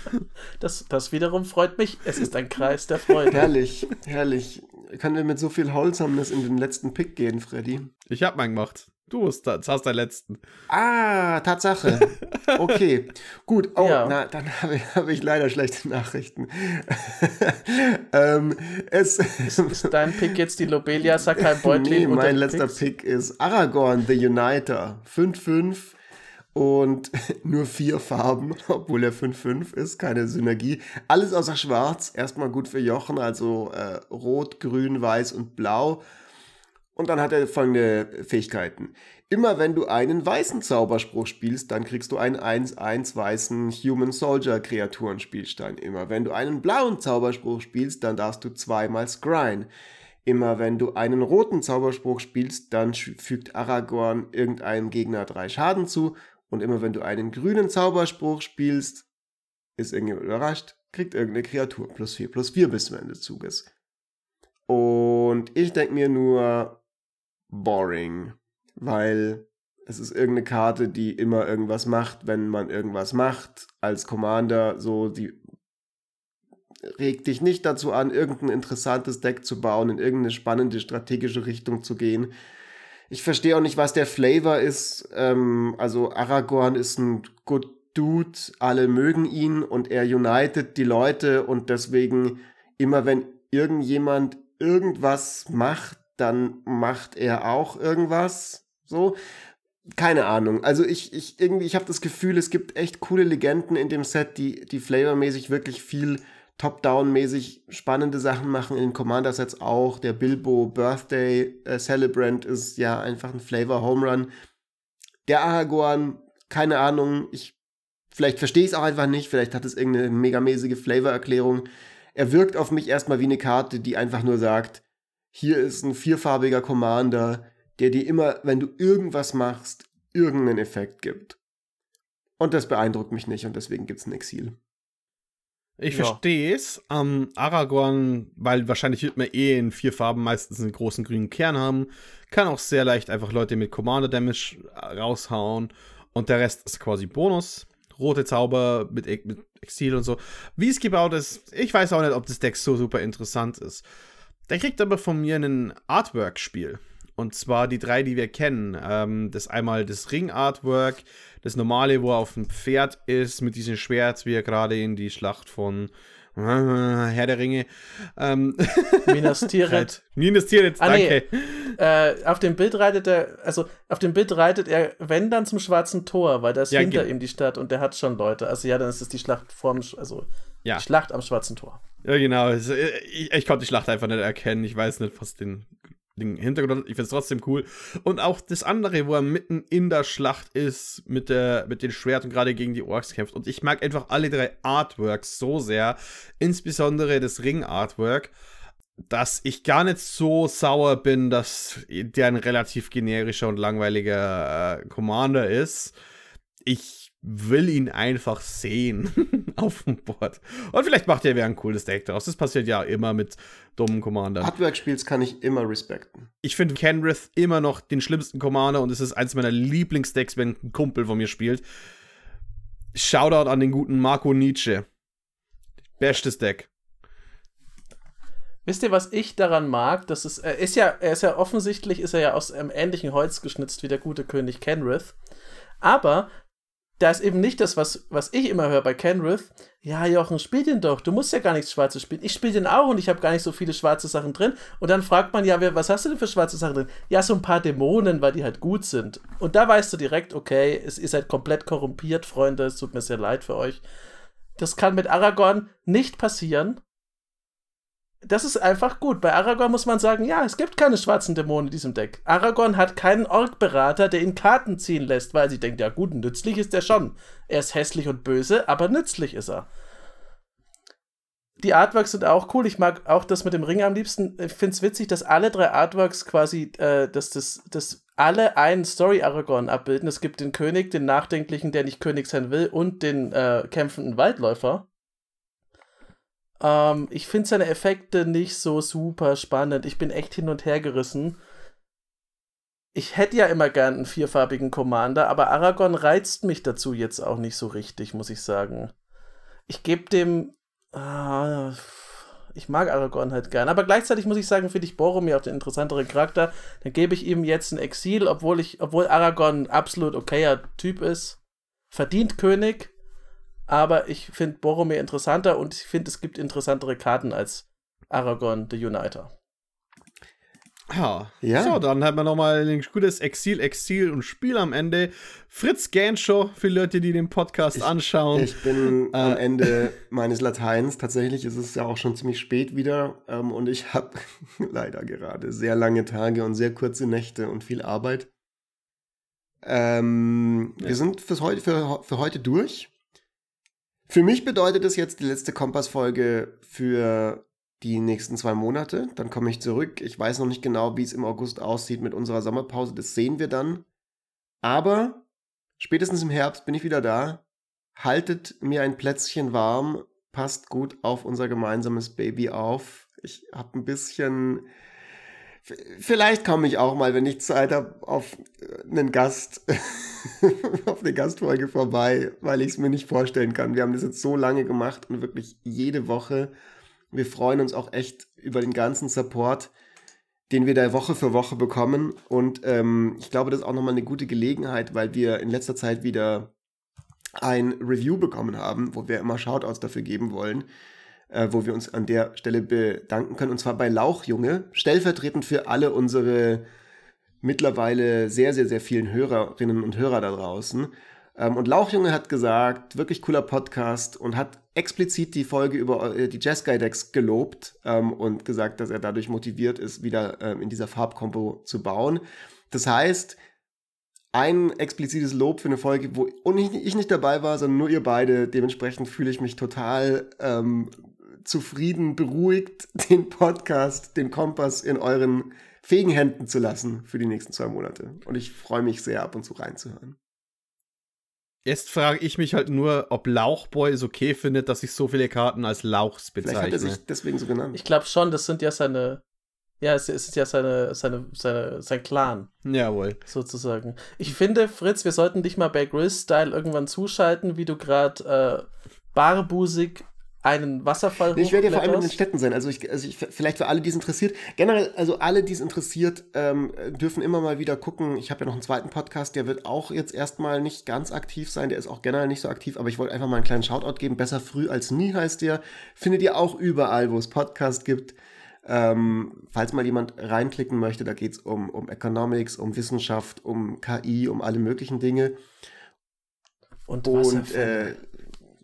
das, das wiederum freut mich. Es ist ein Kreis der Freude. Herrlich, herrlich. Können wir mit so viel Holzhamness in den letzten Pick gehen, Freddy? Ich hab meinen gemacht. Du hast, hast deinen letzten. Ah, Tatsache. Okay, gut. Oh, ja. na, dann habe ich, hab ich, leider schlechte Nachrichten. ähm, es ist, ist, dein Pick jetzt die Lobelia Sakai Beutlin? Nee, mein letzter Picks? Pick ist Aragorn the Uniter. 5-5 und nur vier Farben, obwohl er 5-5 ist, keine Synergie. Alles außer Schwarz, erstmal gut für Jochen, also äh, Rot, Grün, Weiß und Blau. Und dann hat er folgende Fähigkeiten. Immer wenn du einen weißen Zauberspruch spielst, dann kriegst du einen 1-1 weißen Human Soldier Kreaturenspielstein. Immer wenn du einen blauen Zauberspruch spielst, dann darfst du zweimal Scryen. Immer wenn du einen roten Zauberspruch spielst, dann fügt Aragorn irgendeinem Gegner drei Schaden zu. Und immer wenn du einen grünen Zauberspruch spielst, ist irgendjemand überrascht, kriegt irgendeine Kreatur plus 4 plus 4 bis zum Ende des Zuges. Und ich denke mir nur, boring, weil es ist irgendeine Karte, die immer irgendwas macht, wenn man irgendwas macht. Als Commander so die regt dich nicht dazu an, irgendein interessantes Deck zu bauen, in irgendeine spannende strategische Richtung zu gehen. Ich verstehe auch nicht, was der Flavor ist. Ähm, also Aragorn ist ein good Dude, alle mögen ihn und er united die Leute und deswegen immer wenn irgendjemand irgendwas macht, dann macht er auch irgendwas. So, keine Ahnung. Also ich, ich irgendwie, ich habe das Gefühl, es gibt echt coole Legenden in dem Set, die, die flavormäßig wirklich viel Top-Down-mäßig spannende Sachen machen. In den Commander-Sets auch. Der Bilbo Birthday äh, Celebrant ist ja einfach ein Flavor-Home-Run. Der Aragorn, keine Ahnung, ich, vielleicht verstehe ich es auch einfach nicht, vielleicht hat es irgendeine megamäßige Flavor-Erklärung. Er wirkt auf mich erstmal wie eine Karte, die einfach nur sagt, hier ist ein vierfarbiger Commander, der dir immer, wenn du irgendwas machst, irgendeinen Effekt gibt. Und das beeindruckt mich nicht und deswegen gibt es ein Exil. Ich ja. verstehe es. Ähm, Aragorn, weil wahrscheinlich wird man eh in vier Farben meistens einen großen grünen Kern haben, kann auch sehr leicht einfach Leute mit Commander Damage raushauen und der Rest ist quasi Bonus. Rote Zauber mit, mit Exil und so. Wie es gebaut ist, ich weiß auch nicht, ob das Deck so super interessant ist. Der kriegt aber von mir ein Artwork-Spiel. Und zwar die drei, die wir kennen. Ähm, das einmal das Ring-Artwork, das normale, wo er auf dem Pferd ist, mit diesem Schwert, wie er gerade in die Schlacht von Herr der Ringe. Ähm, Minas Tirith. Minas Tirith, ah, danke. Nee. Äh, auf dem Bild reitet er, also auf dem Bild reitet er, wenn dann zum Schwarzen Tor, weil da ist ja, hinter ihm die Stadt und der hat schon Leute. Also ja, dann ist es die Schlacht vorm, also ja. die Schlacht am Schwarzen Tor. Ja, genau. Ich, ich, konnte die Schlacht einfach nicht erkennen. Ich weiß nicht, was den den Hintergrund. Ich finde es trotzdem cool. Und auch das andere, wo er mitten in der Schlacht ist, mit, der, mit den Schwerten gerade gegen die Orks kämpft. Und ich mag einfach alle drei Artworks so sehr. Insbesondere das Ring-Artwork dass ich gar nicht so sauer bin, dass der ein relativ generischer und langweiliger äh, Commander ist. Ich will ihn einfach sehen auf dem Board. Und vielleicht macht er wieder ein cooles Deck daraus. Das passiert ja immer mit dummen Commandern. Artwork-Spiels kann ich immer respekten. Ich finde Kenrith immer noch den schlimmsten Commander und es ist eins meiner Lieblingsdecks, wenn ein Kumpel von mir spielt. Shoutout an den guten Marco Nietzsche. Bestes Deck. Wisst ihr, was ich daran mag? Das ist, er ist ja, er ist ja offensichtlich, ist er ja aus einem ähnlichen Holz geschnitzt wie der gute König Kenrith. Aber da ist eben nicht das, was, was ich immer höre bei Kenrith. Ja, Jochen, spiel den doch. Du musst ja gar nichts Schwarzes spielen. Ich spiele den auch und ich habe gar nicht so viele schwarze Sachen drin. Und dann fragt man, ja, was hast du denn für schwarze Sachen drin? Ja, so ein paar Dämonen, weil die halt gut sind. Und da weißt du direkt, okay, es ist halt komplett korrumpiert, Freunde. Es tut mir sehr leid für euch. Das kann mit Aragorn nicht passieren das ist einfach gut. Bei Aragorn muss man sagen, ja, es gibt keine schwarzen Dämonen in diesem Deck. Aragorn hat keinen Ork-Berater, der ihn Karten ziehen lässt, weil sie denkt, ja gut, nützlich ist er schon. Er ist hässlich und böse, aber nützlich ist er. Die Artworks sind auch cool. Ich mag auch das mit dem Ring am liebsten. Ich finde es witzig, dass alle drei Artworks quasi, äh, dass das, dass alle einen Story-Aragorn abbilden. Es gibt den König, den Nachdenklichen, der nicht König sein will, und den äh, kämpfenden Waldläufer. Ähm, ich finde seine Effekte nicht so super spannend. Ich bin echt hin und her gerissen. Ich hätte ja immer gern einen vierfarbigen Commander, aber Aragorn reizt mich dazu jetzt auch nicht so richtig, muss ich sagen. Ich gebe dem. Ah, ich mag Aragorn halt gern. Aber gleichzeitig muss ich sagen, finde ich Boromir auch den interessanteren Charakter. Dann gebe ich ihm jetzt ein Exil, obwohl ich, obwohl Aragorn ein absolut okayer Typ ist. Verdient König aber ich finde Boromir interessanter und ich finde, es gibt interessantere Karten als Aragorn the Uniter. Ja. ja. So, dann hat man nochmal ein gutes Exil, Exil und Spiel am Ende. Fritz Ganschow, für Leute, die den Podcast ich, anschauen. Ich bin äh, am Ende meines Lateins. Tatsächlich ist es ja auch schon ziemlich spät wieder. Ähm, und ich habe leider gerade sehr lange Tage und sehr kurze Nächte und viel Arbeit. Ähm, ja. Wir sind fürs heute, für, für heute durch. Für mich bedeutet es jetzt die letzte Kompass-Folge für die nächsten zwei Monate. Dann komme ich zurück. Ich weiß noch nicht genau, wie es im August aussieht mit unserer Sommerpause. Das sehen wir dann. Aber spätestens im Herbst bin ich wieder da. Haltet mir ein Plätzchen warm. Passt gut auf unser gemeinsames Baby auf. Ich habe ein bisschen Vielleicht komme ich auch mal, wenn ich Zeit habe, auf einen Gast, auf eine Gastfolge vorbei, weil ich es mir nicht vorstellen kann. Wir haben das jetzt so lange gemacht und wirklich jede Woche. Wir freuen uns auch echt über den ganzen Support, den wir da Woche für Woche bekommen. Und ähm, ich glaube, das ist auch nochmal eine gute Gelegenheit, weil wir in letzter Zeit wieder ein Review bekommen haben, wo wir immer Shoutouts dafür geben wollen äh, wo wir uns an der Stelle bedanken können. Und zwar bei Lauchjunge, stellvertretend für alle unsere mittlerweile sehr, sehr, sehr vielen Hörerinnen und Hörer da draußen. Ähm, und Lauchjunge hat gesagt, wirklich cooler Podcast und hat explizit die Folge über äh, die Jazz Guy Decks gelobt ähm, und gesagt, dass er dadurch motiviert ist, wieder ähm, in dieser Farbkombo zu bauen. Das heißt, ein explizites Lob für eine Folge, wo ich, ich nicht dabei war, sondern nur ihr beide. Dementsprechend fühle ich mich total ähm, zufrieden, beruhigt, den Podcast, den Kompass in euren fähigen Händen zu lassen für die nächsten zwei Monate. Und ich freue mich sehr, ab und zu reinzuhören. Jetzt frage ich mich halt nur, ob Lauchboy es okay findet, dass ich so viele Karten als Lauchs bezeichne. Vielleicht hat er sich deswegen so genannt. Ich glaube schon, das sind ja seine. Ja, es ist ja seine, seine, seine, sein Clan. Jawohl. Sozusagen. Ich finde, Fritz, wir sollten dich mal bei Grizz-Style irgendwann zuschalten, wie du gerade äh, barbusig einen Wasserfall Ich werde ja vor allem in den Städten sein. Also, ich, also ich, vielleicht für alle, die es interessiert. Generell, also alle, die es interessiert, ähm, dürfen immer mal wieder gucken. Ich habe ja noch einen zweiten Podcast, der wird auch jetzt erstmal nicht ganz aktiv sein. Der ist auch generell nicht so aktiv, aber ich wollte einfach mal einen kleinen Shoutout geben. Besser früh als nie heißt der. Findet ihr auch überall, wo es Podcast gibt. Ähm, falls mal jemand reinklicken möchte, da geht es um, um Economics, um Wissenschaft, um KI, um alle möglichen Dinge. Und, und äh,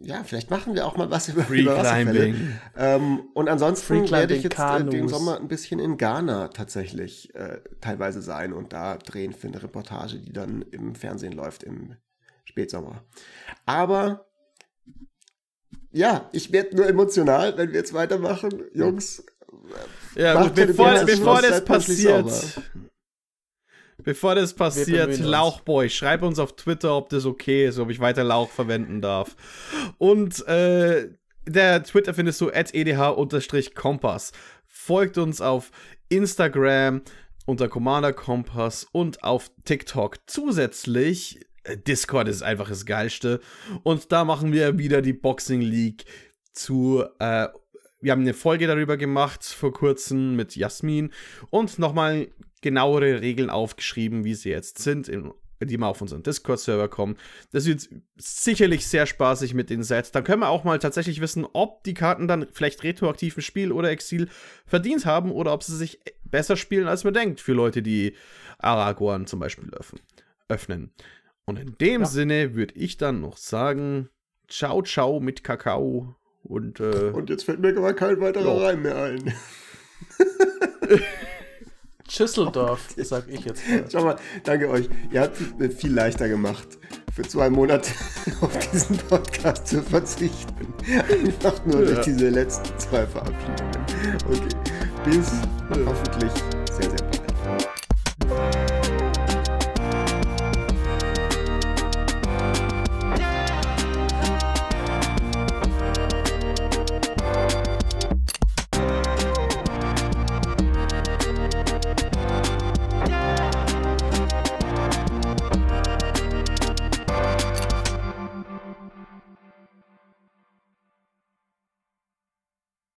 ja, vielleicht machen wir auch mal was über, Free über Wasserfälle. Ähm, und ansonsten werde ich jetzt äh, den Sommer ein bisschen in Ghana tatsächlich äh, teilweise sein und da drehen für eine Reportage, die dann im Fernsehen läuft im Spätsommer. Aber ja, ich werde nur emotional, wenn wir jetzt weitermachen. Jungs, ja, gut, bevor, bevor das passiert, Bevor das passiert, Lauchboy, schreib uns auf Twitter, ob das okay ist, ob ich weiter Lauch verwenden darf. Und äh, der Twitter findest du at edh-kompass. Folgt uns auf Instagram unter Commander Kompass und auf TikTok. Zusätzlich, äh, Discord ist einfach das Geilste. Und da machen wir wieder die Boxing League zu äh, wir haben eine Folge darüber gemacht vor kurzem mit Jasmin und nochmal genauere Regeln aufgeschrieben, wie sie jetzt sind, in, die mal auf unseren Discord-Server kommen. Das wird sicherlich sehr spaßig mit den Sets. Dann können wir auch mal tatsächlich wissen, ob die Karten dann vielleicht retroaktiv im Spiel oder Exil verdient haben oder ob sie sich besser spielen, als man denkt, für Leute, die Aragorn zum Beispiel öffnen. Und in dem ja. Sinne würde ich dann noch sagen, ciao, ciao mit Kakao. Und, äh, und jetzt fällt mir aber kein weiterer ja. Reim mehr ein. Schüsseldorf, oh sag ich jetzt mal. Schau mal, danke euch. Ihr habt es mir viel leichter gemacht, für zwei Monate auf diesen Podcast zu verzichten. Einfach nur ja. durch diese letzten zwei Verabschiedungen. Okay, bis ja. hoffentlich sehr, sehr bald.